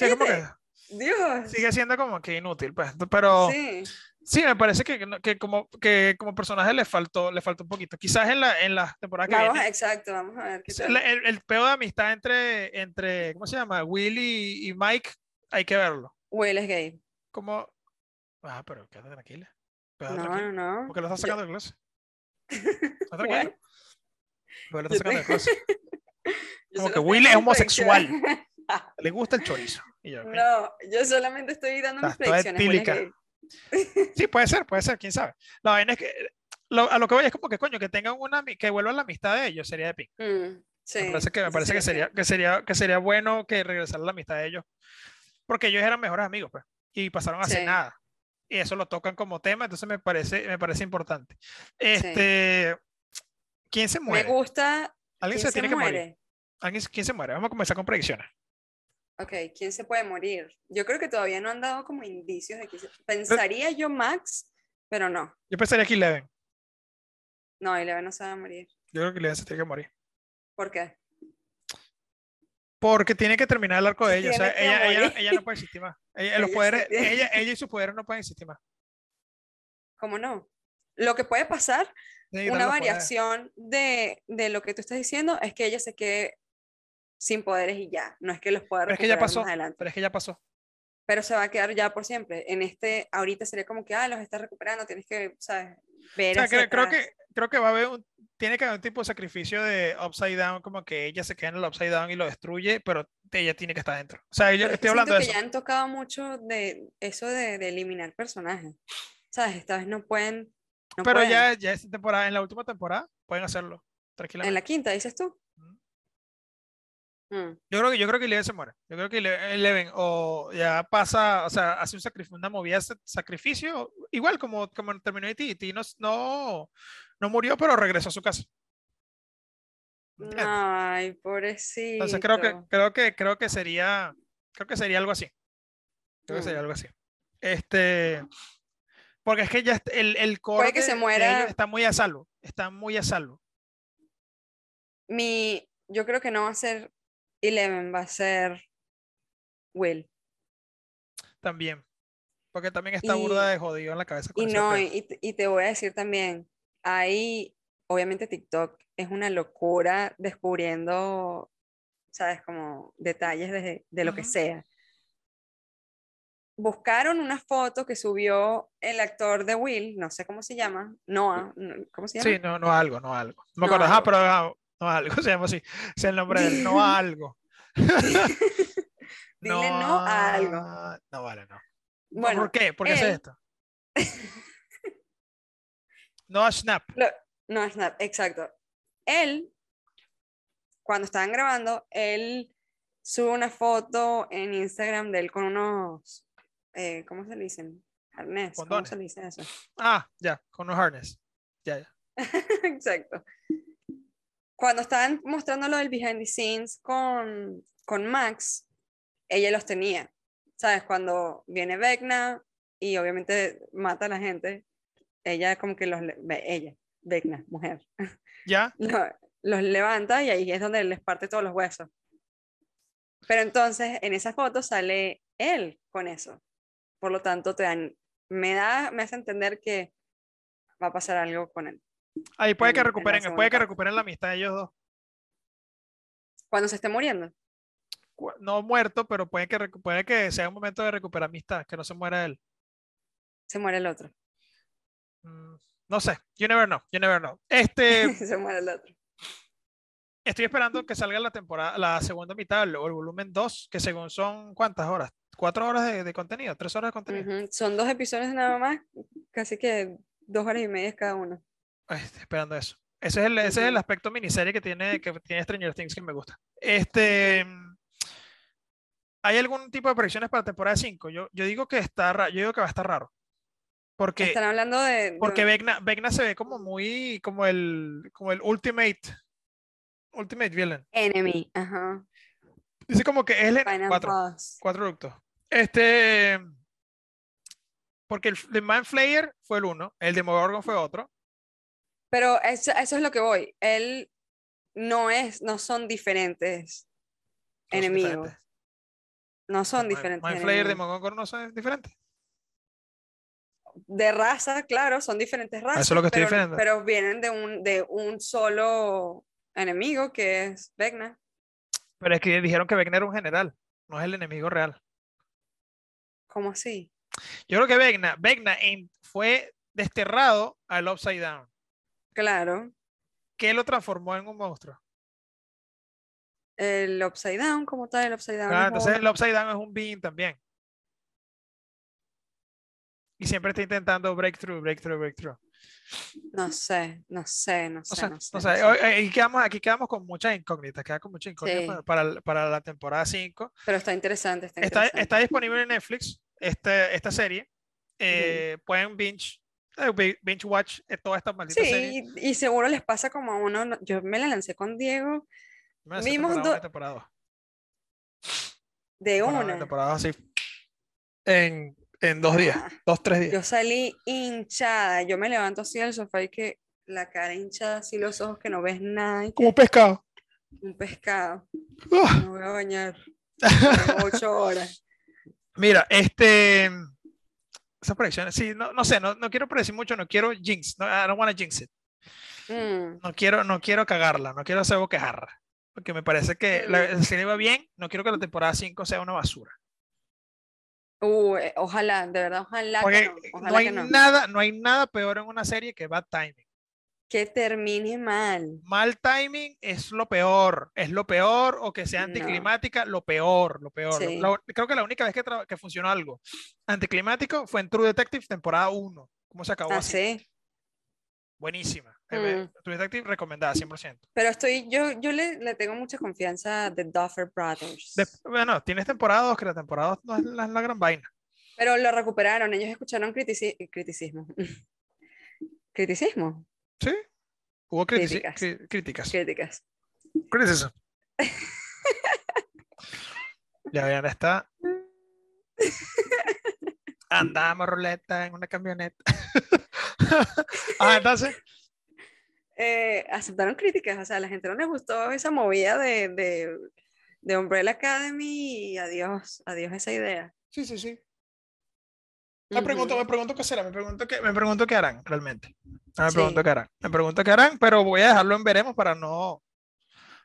B: sí, como que.
A: Dios.
B: sigue siendo como que inútil, pues. Pero sí,
A: Sí.
B: me parece que, que, como, que como personaje le faltó, le faltó un poquito. Quizás en la, en la temporada que
A: Vamos,
B: viene.
A: exacto, vamos a ver qué
B: Sí,
A: tal.
B: El, el, peo de amistad entre, entre, ¿cómo se llama? Willy y Mike, hay que verlo.
A: Will es gay.
B: Como, ah, pero quédate tranquila. Quédate
A: No,
B: tranquila.
A: no, no.
B: ¿Por qué lo estás
A: Yo-
B: sacando del closet? ¿Estás tranquilo?
A: What?
B: ¿Por qué lo estás
A: Yo
B: sacando closet?
A: Yo
B: Como que
A: estoy
B: Will es homosexual. Le gusta el chorizo. Y yo.
A: No, yo solamente estoy dando mis predicciones. Will es
B: etílica.
A: gay.
B: Sí, puede ser, puede ser, quién sabe. La vaina es que, lo- a lo que voy es como que, coño, que tengan una, que vuelvan la amistad de ellos, sería de ping.
A: Mm, sí,
B: me parece que, me parece que
A: sería
B: sería, que sería, que sería bueno que regresara la amistad de ellos. Porque ellos eran mejores amigos, pues. Y pasaron a hacer
A: Sí.
B: nada. Y eso lo tocan como tema, entonces me parece, me parece importante. Este, ¿quién se
A: Me
B: muere?
A: gusta.
B: Alguien
A: ¿Quién
B: se tiene que morir.
A: muere?
B: ¿Alguien, ¿Quién se muere? Vamos a comenzar con predicciones.
A: Ok, ¿quién se puede morir? Yo creo que todavía no han dado como indicios de que se... Pensaría yo Max, pero no.
B: Yo pensaría que Eleven.
A: No, Eleven no se va a morir.
B: Yo creo que Eleven se tiene que morir.
A: ¿Por qué?
B: Porque tiene que terminar el arco de ella. O sea, ella, ella,
A: morir.
B: ella no puede existir más. Ella, los
A: Ella
B: poderes, y sus poderes no pueden existir más.
A: ¿Cómo no? Lo que puede pasar, una variación de, de lo que tú estás diciendo, es que ella se quede sin poderes y ya. No es que los pueda
B: Pero es que ya
A: recuperar
B: pasó.
A: más adelante.
B: Pero es que ya pasó.
A: Pero se va a quedar ya por siempre. En este, ahorita sería como que, ah, los estás recuperando, tienes que, ¿sabes? Ver
B: O sea, creo, creo que, creo que va a haber un, tiene que haber un tipo de sacrificio de Upside Down, como que ella se queda en el Upside Down y lo destruye, pero ella tiene que estar dentro. O sea, yo
A: Pero es que
B: estoy hablando de
A: siento
B: eso.
A: que ya han tocado mucho de eso de, de eliminar personajes. ¿Sabes? Esta vez no pueden. no
B: pero
A: pueden.
B: ya, ya esta temporada, en la última temporada, pueden hacerlo
A: En
B: tranquilamente.
A: la quinta, dices tú. Mm.
B: Yo creo que yo creo que Eleven se muere. Yo creo que Ele- Eleven o ya pasa, o sea, hace un sacrificio, una movida sa- sacrificio, igual como, como terminó de ti. No, no, no murió, pero regresó a su casa. ¿Entiendes?
A: Ay, pobrecito.
B: Entonces creo que, creo que, creo que sería, creo que sería algo así. Creo que sería
A: Mm.
B: algo así. Este, porque es que ya el, el core
A: que se muera-
B: está muy a salvo. Está muy a salvo.
A: Mi, yo creo que no va a ser Eleven, va a ser Will.
B: También. Porque también está burda
A: Y-
B: de jodido en la cabeza con
A: Y no, y, te- y te voy a decir también, ahí, obviamente TikTok es una locura descubriendo, sabes, como detalles de, de lo que sea. Buscaron una foto que subió el actor de Will, no sé cómo se llama, Noah, no- ¿cómo se llama?
B: Sí, no, no algo, no algo. No me
A: No
B: acuerdo,
A: algo.
B: pero ah, no algo, se llama así. Es el nombre del no a algo.
A: Dile no a algo.
B: a- No vale, no. No,
A: Bueno,
B: ¿Por qué? ¿Por qué
A: él-
B: esto? No a Snap.
A: Lo- no, Snap, exacto. Él, cuando estaban grabando, él sube una foto en Instagram de él con unos, eh, ¿cómo se le dicen? Arnés, ¿cómo se le dice eso?
B: Ah, ya, con un harness. Ya, ya.
A: Exacto. Cuando estaban mostrando lo del behind the scenes con, con Max, ella los tenía. ¿Sabes? Cuando viene Vecna y obviamente mata a la gente, ella como que los, ella, Vecna, mujer,
B: Ya,
A: lo- los levanta y ahí es donde les parte todos los huesos. Pero entonces en esa foto sale él con eso. Por lo tanto, te dan, me da, me hace entender que va a pasar algo con él.
B: Ahí puede que
A: en-
B: recuperen, puede que recuperen la amistad de ellos dos.
A: Cuando se esté muriendo.
B: No muerto, pero puede que, puede que sea un momento de recuperar amistad, que no se muera él.
A: Se muere el otro.
B: Mm, No sé, you never know, you never know. Este,
A: se muere el otro.
B: estoy esperando que salga la temporada, la segunda mitad o el volumen 2, que según son cuántas horas, cuatro horas de, de contenido, tres horas de contenido.
A: Son dos episodios nada más, casi que dos horas y media cada uno.
B: Estoy esperando eso. Ese es el, ese es el aspecto miniserie que tiene, que tiene Stranger Things que me gusta. Este, ¿hay algún tipo de predicciones para temporada 5? Yo, yo digo que está, yo digo que va a estar raro. Porque,
A: Están hablando de...
B: porque
A: un-
B: Vecna, Vecna se ve como muy, como el, como el ultimate, ultimate villain.
A: Enemy. Ajá.
B: Dice como que es el cuatro,
A: boss.
B: cuatro ductos. Este, porque el de Man Flayer fue el uno, el Demogorgon fue otro.
A: Pero eso, eso es lo que voy. Él no es, no son diferentes enemigos.
B: diferentes.
A: No son diferentes
B: Man Flayer,
A: enemigos.
B: Demogorgon no son diferentes.
A: De raza, claro, son diferentes razas.
B: eso es lo que estoy
A: pero,
B: diciendo.
A: pero vienen de un, de un solo enemigo que es Vecna.
B: Pero es que dijeron que Vecna era un general, no es el enemigo real.
A: ¿Cómo así?
B: Yo creo que Vecna, Vecna fue desterrado al Upside Down.
A: Claro.
B: ¿Qué lo transformó en un monstruo?
A: El Upside Down, como tal, el Upside Down.
B: Ah,
A: es
B: entonces
A: un-
B: el Upside Down es un being también. Y siempre está intentando breakthrough, breakthrough, breakthrough.
A: No sé, no sé, no sé,
B: sé,
A: no
B: no
A: sé.
B: sé.
A: no sé.
B: Hoy- eh, Aquí quedamos, aquí quedamos con muchas incógnitas, queda con muchas incógnitas
A: Sí.
B: para, para la temporada 5.
A: Pero está interesante, está interesante.
B: está disponible en Netflix este, esta serie. Eh, Pueden binge, bi- binge watch eh, toda esta maldita serie.
A: Sí, y, y seguro les pasa como a uno. no- Yo me la lancé con Diego.
B: Me
A: vimos
B: dos.
A: De una.
B: temporada así. En, en dos días,
A: Ah,
B: dos, tres días.
A: Yo salí hinchada. Yo me levanto así del sofá y que la cara hinchada, así los ojos que no ves nada.
B: Como
A: que
B: pescado.
A: un pescado.
B: Ah.
A: Me voy a bañar. ocho horas.
B: Mira, este. Esas predicciones, sí, no, no sé, no, no quiero predecir mucho, no quiero jinx, no, I don't wanna jinx it.
A: Mm,
B: No quiero, no quiero cagarla, no quiero hacer boquejarra. Porque me parece que la, la serie va bien, no quiero que la temporada 5 sea una basura.
A: uh, eh, ojalá, de verdad, ojalá
B: Porque
A: que no.
B: no
A: Ojalá
B: hay
A: que no.
B: nada, no hay nada peor en una serie que bad timing.
A: Que termine mal.
B: Mal timing es lo peor, es lo peor, o que sea
A: No.
B: anticlimática, lo peor, lo peor. Lo-
A: Sí.
B: la- creo que la única vez que, que funcionó algo anticlimático fue en True Detective temporada 1. ¿Cómo se acabó
A: Ah,
B: así?
A: sí.
B: Buenísima. Eh,
A: Mm.
B: True Detective recomendada 100%.
A: Pero estoy, yo, yo le, le tengo mucha confianza a The Duffer Brothers.
B: De- bueno, tienes temporada 2, que la temporada 2 no es la, la gran vaina.
A: Pero lo recuperaron, ellos escucharon critici- criticismo. criticismo,
B: Sí. Hubo
A: Críticas.
B: críticas.
A: críticas.
B: Criticism. ya vean, está. Andamos ruleta en una camioneta. ah, entonces,
A: Eh, aceptaron críticas, o sea, a la gente no les gustó esa movida de, de, de Umbrella Academy y adiós, adiós esa idea.
B: sí, sí, sí. Me pregunto, me pregunto qué será, me pregunto qué, me pregunto qué harán realmente. Me
A: Sí.
B: pregunto qué harán, me pregunto qué harán, pero voy a dejarlo en veremos para no.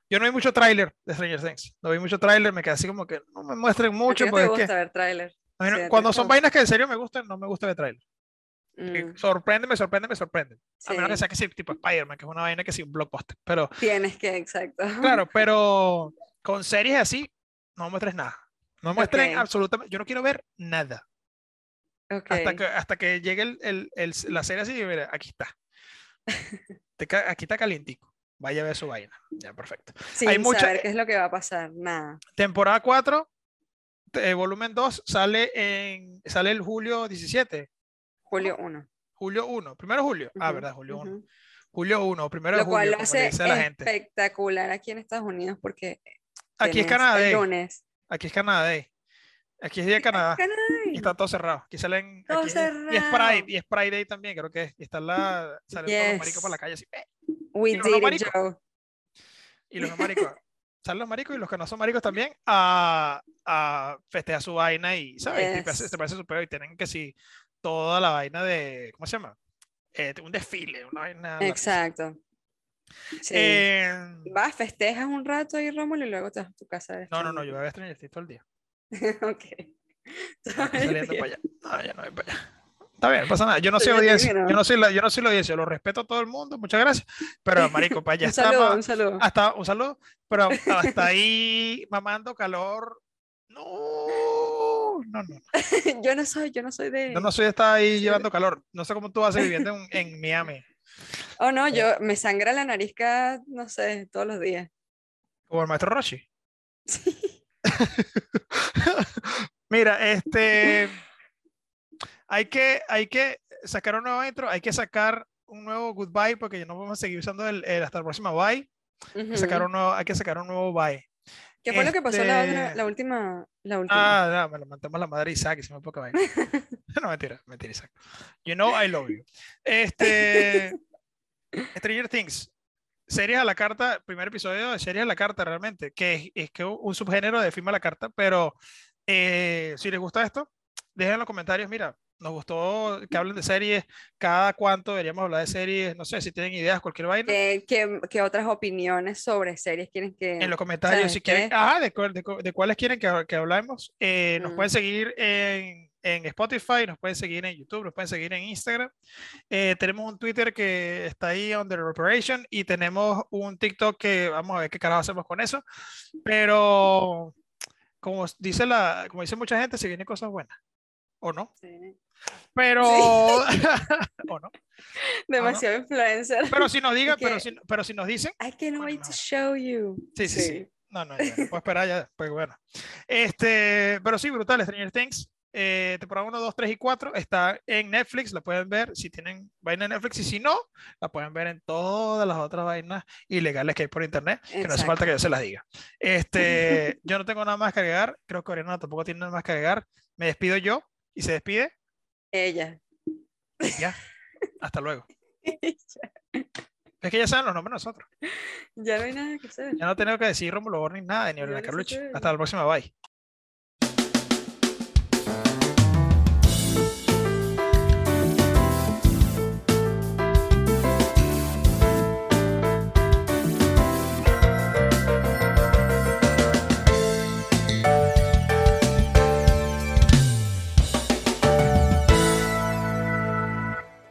B: Yo no vi mucho tráiler de Stranger Things, no vi mucho tráiler, me quedé así como que no me muestren
A: ¿A ti
B: mucho,
A: no te
B: es que
A: gusta ver tráiler?
B: no-
A: Sí,
B: cuando son vainas que en serio me gustan, no me gusta ver tráiler.
A: Mm,
B: Sorprende, me sorprende, me sorprende. A menos que sea que sí, tipo Spider-Man, que es una vaina que sí, un blockbuster. Pero,
A: Tienes que, exacto.
B: claro, pero con series así, no muestres nada. No muestren
A: Ok.
B: absolutamente. Yo no quiero ver nada.
A: Ok.
B: Hasta, que, hasta que llegue el, el- el- la serie así, mira, aquí está. Aquí está calientico. Vaya a ver su vaina. Ya, perfecto.
A: Sin
B: mucha-
A: saber qué es lo que va a pasar, nada.
B: Temporada 4, eh, volumen 2, sale, en, sale el julio 17.
A: Julio 1.
B: Julio 1. Primero julio. Ah,
A: Ujú,
B: verdad, julio 1.
A: ujú.
B: Julio 1, primero
A: Lo cual
B: julio,
A: lo hace
B: gente.
A: espectacular aquí en Estados Unidos porque
B: Aquí es Canadá. Aquí es Canadá. Aquí es día de Canadá. Y está todo cerrado. Aquí salen.
A: Todo
B: aquí es- y es
A: cerrado.
B: Pride. Y es Pride Day también, creo que es. Y están la, salen todos los maricos por la calle así. ¡eh!
A: We
B: y los no
A: did it. Joe.
B: Y los no maricos. salen los maricos y los que no son maricos también a, a festejar su vaina y, ¿sabes?
A: Yes.
B: te parece súper y tienen que sí, toda la vaina de, ¿cómo se llama? Eh, un desfile, una vaina.
A: Exacto. Sí.
B: Eh,
A: Vas, festejas un rato ahí, Rómulo, y luego te vas a tu casa. de
B: no, no, no, yo voy a Things todo el día.
A: Ok.
B: Saliendo para allá. No, no voy para allá. Está bien, no pasa nada. Yo no soy audiencia. Yo no soy la, yo no soy la audiencia. Lo respeto a todo el mundo. Muchas gracias. Pero, marico, para allá
A: un saludo,
B: estamos.
A: un saludo.
B: Hasta un saludo. Pero hasta ahí mamando calor. No, no, no.
A: yo no soy, yo no soy de.
B: Yo no soy de estar ahí
A: Sí.
B: llevando calor. No sé cómo tú vas viviendo en, en Miami.
A: Oh, no, yo me sangra la nariz cada, no sé, todos los días.
B: Como el maestro Roshi. Mira, este. Hay que, hay que sacar un nuevo intro, hay que sacar un nuevo goodbye porque ya no vamos a seguir usando el, el hasta la próxima bye. Hay que sacar un nuevo, hay que sacar un nuevo bye.
A: ¿Qué fue lo que pasó la, otra-
B: este-
A: la última? La última.
B: Ah, no, me lo mandamos la madre Isaac me poca vaina. no, mentira, mentira, Isaac. You know I love you. Este. Stranger Things. Series a la carta, primer episodio de series a la carta realmente, que es, es que un subgénero de film a la carta, pero eh, si les gusta esto, dejen en los comentarios, mira, nos gustó que hablen de series, cada cuánto deberíamos hablar de series, no sé, si tienen ideas, cualquier vaina,
A: ¿Qué, qué, qué otras opiniones sobre series quieren que.?
B: en los comentarios,
A: ¿sabes
B: si quieren,
A: qué?
B: ajá, de, de de cuáles quieren que, que hablemos, eh, nos
A: Mm.
B: pueden seguir en, en Spotify, nos pueden seguir en YouTube, nos pueden seguir en Instagram, Eh, tenemos un Twitter que está ahí under operation y tenemos un TikTok que vamos a ver qué carajo hacemos con eso, pero como dice la, como dice mucha gente, se vienen cosas buenas, o no,
A: Sí.
B: pero, o no,
A: Demasiado influencer.
B: pero si nos digan, pero si, pero si nos dicen,
A: I can't
B: Bueno,
A: wait
B: no.
A: to show you.
B: Sí, sí, sí. No, no, ya, no puedo esperar ya. Pues bueno. Este, pero sí, brutal, Stranger Things. Eh, temporada 1, 2, 3 y 4 está en Netflix, la pueden ver si tienen vaina en Netflix y si no, la pueden ver en todas las otras vainas ilegales que hay por internet, que no hace falta que yo se las diga. Este, yo no tengo nada más que agregar, creo que Oriana tampoco tiene nada más que agregar. Me despido yo y se despide.
A: Ella.
B: Ya. Hasta luego. Es que ya saben los nombres de nosotros.
A: Ya no hay nada que hacer.
B: Ya no tengo que decir Rómulo Borni nada, ni Oriana Carlucci. Hasta la próxima, bye.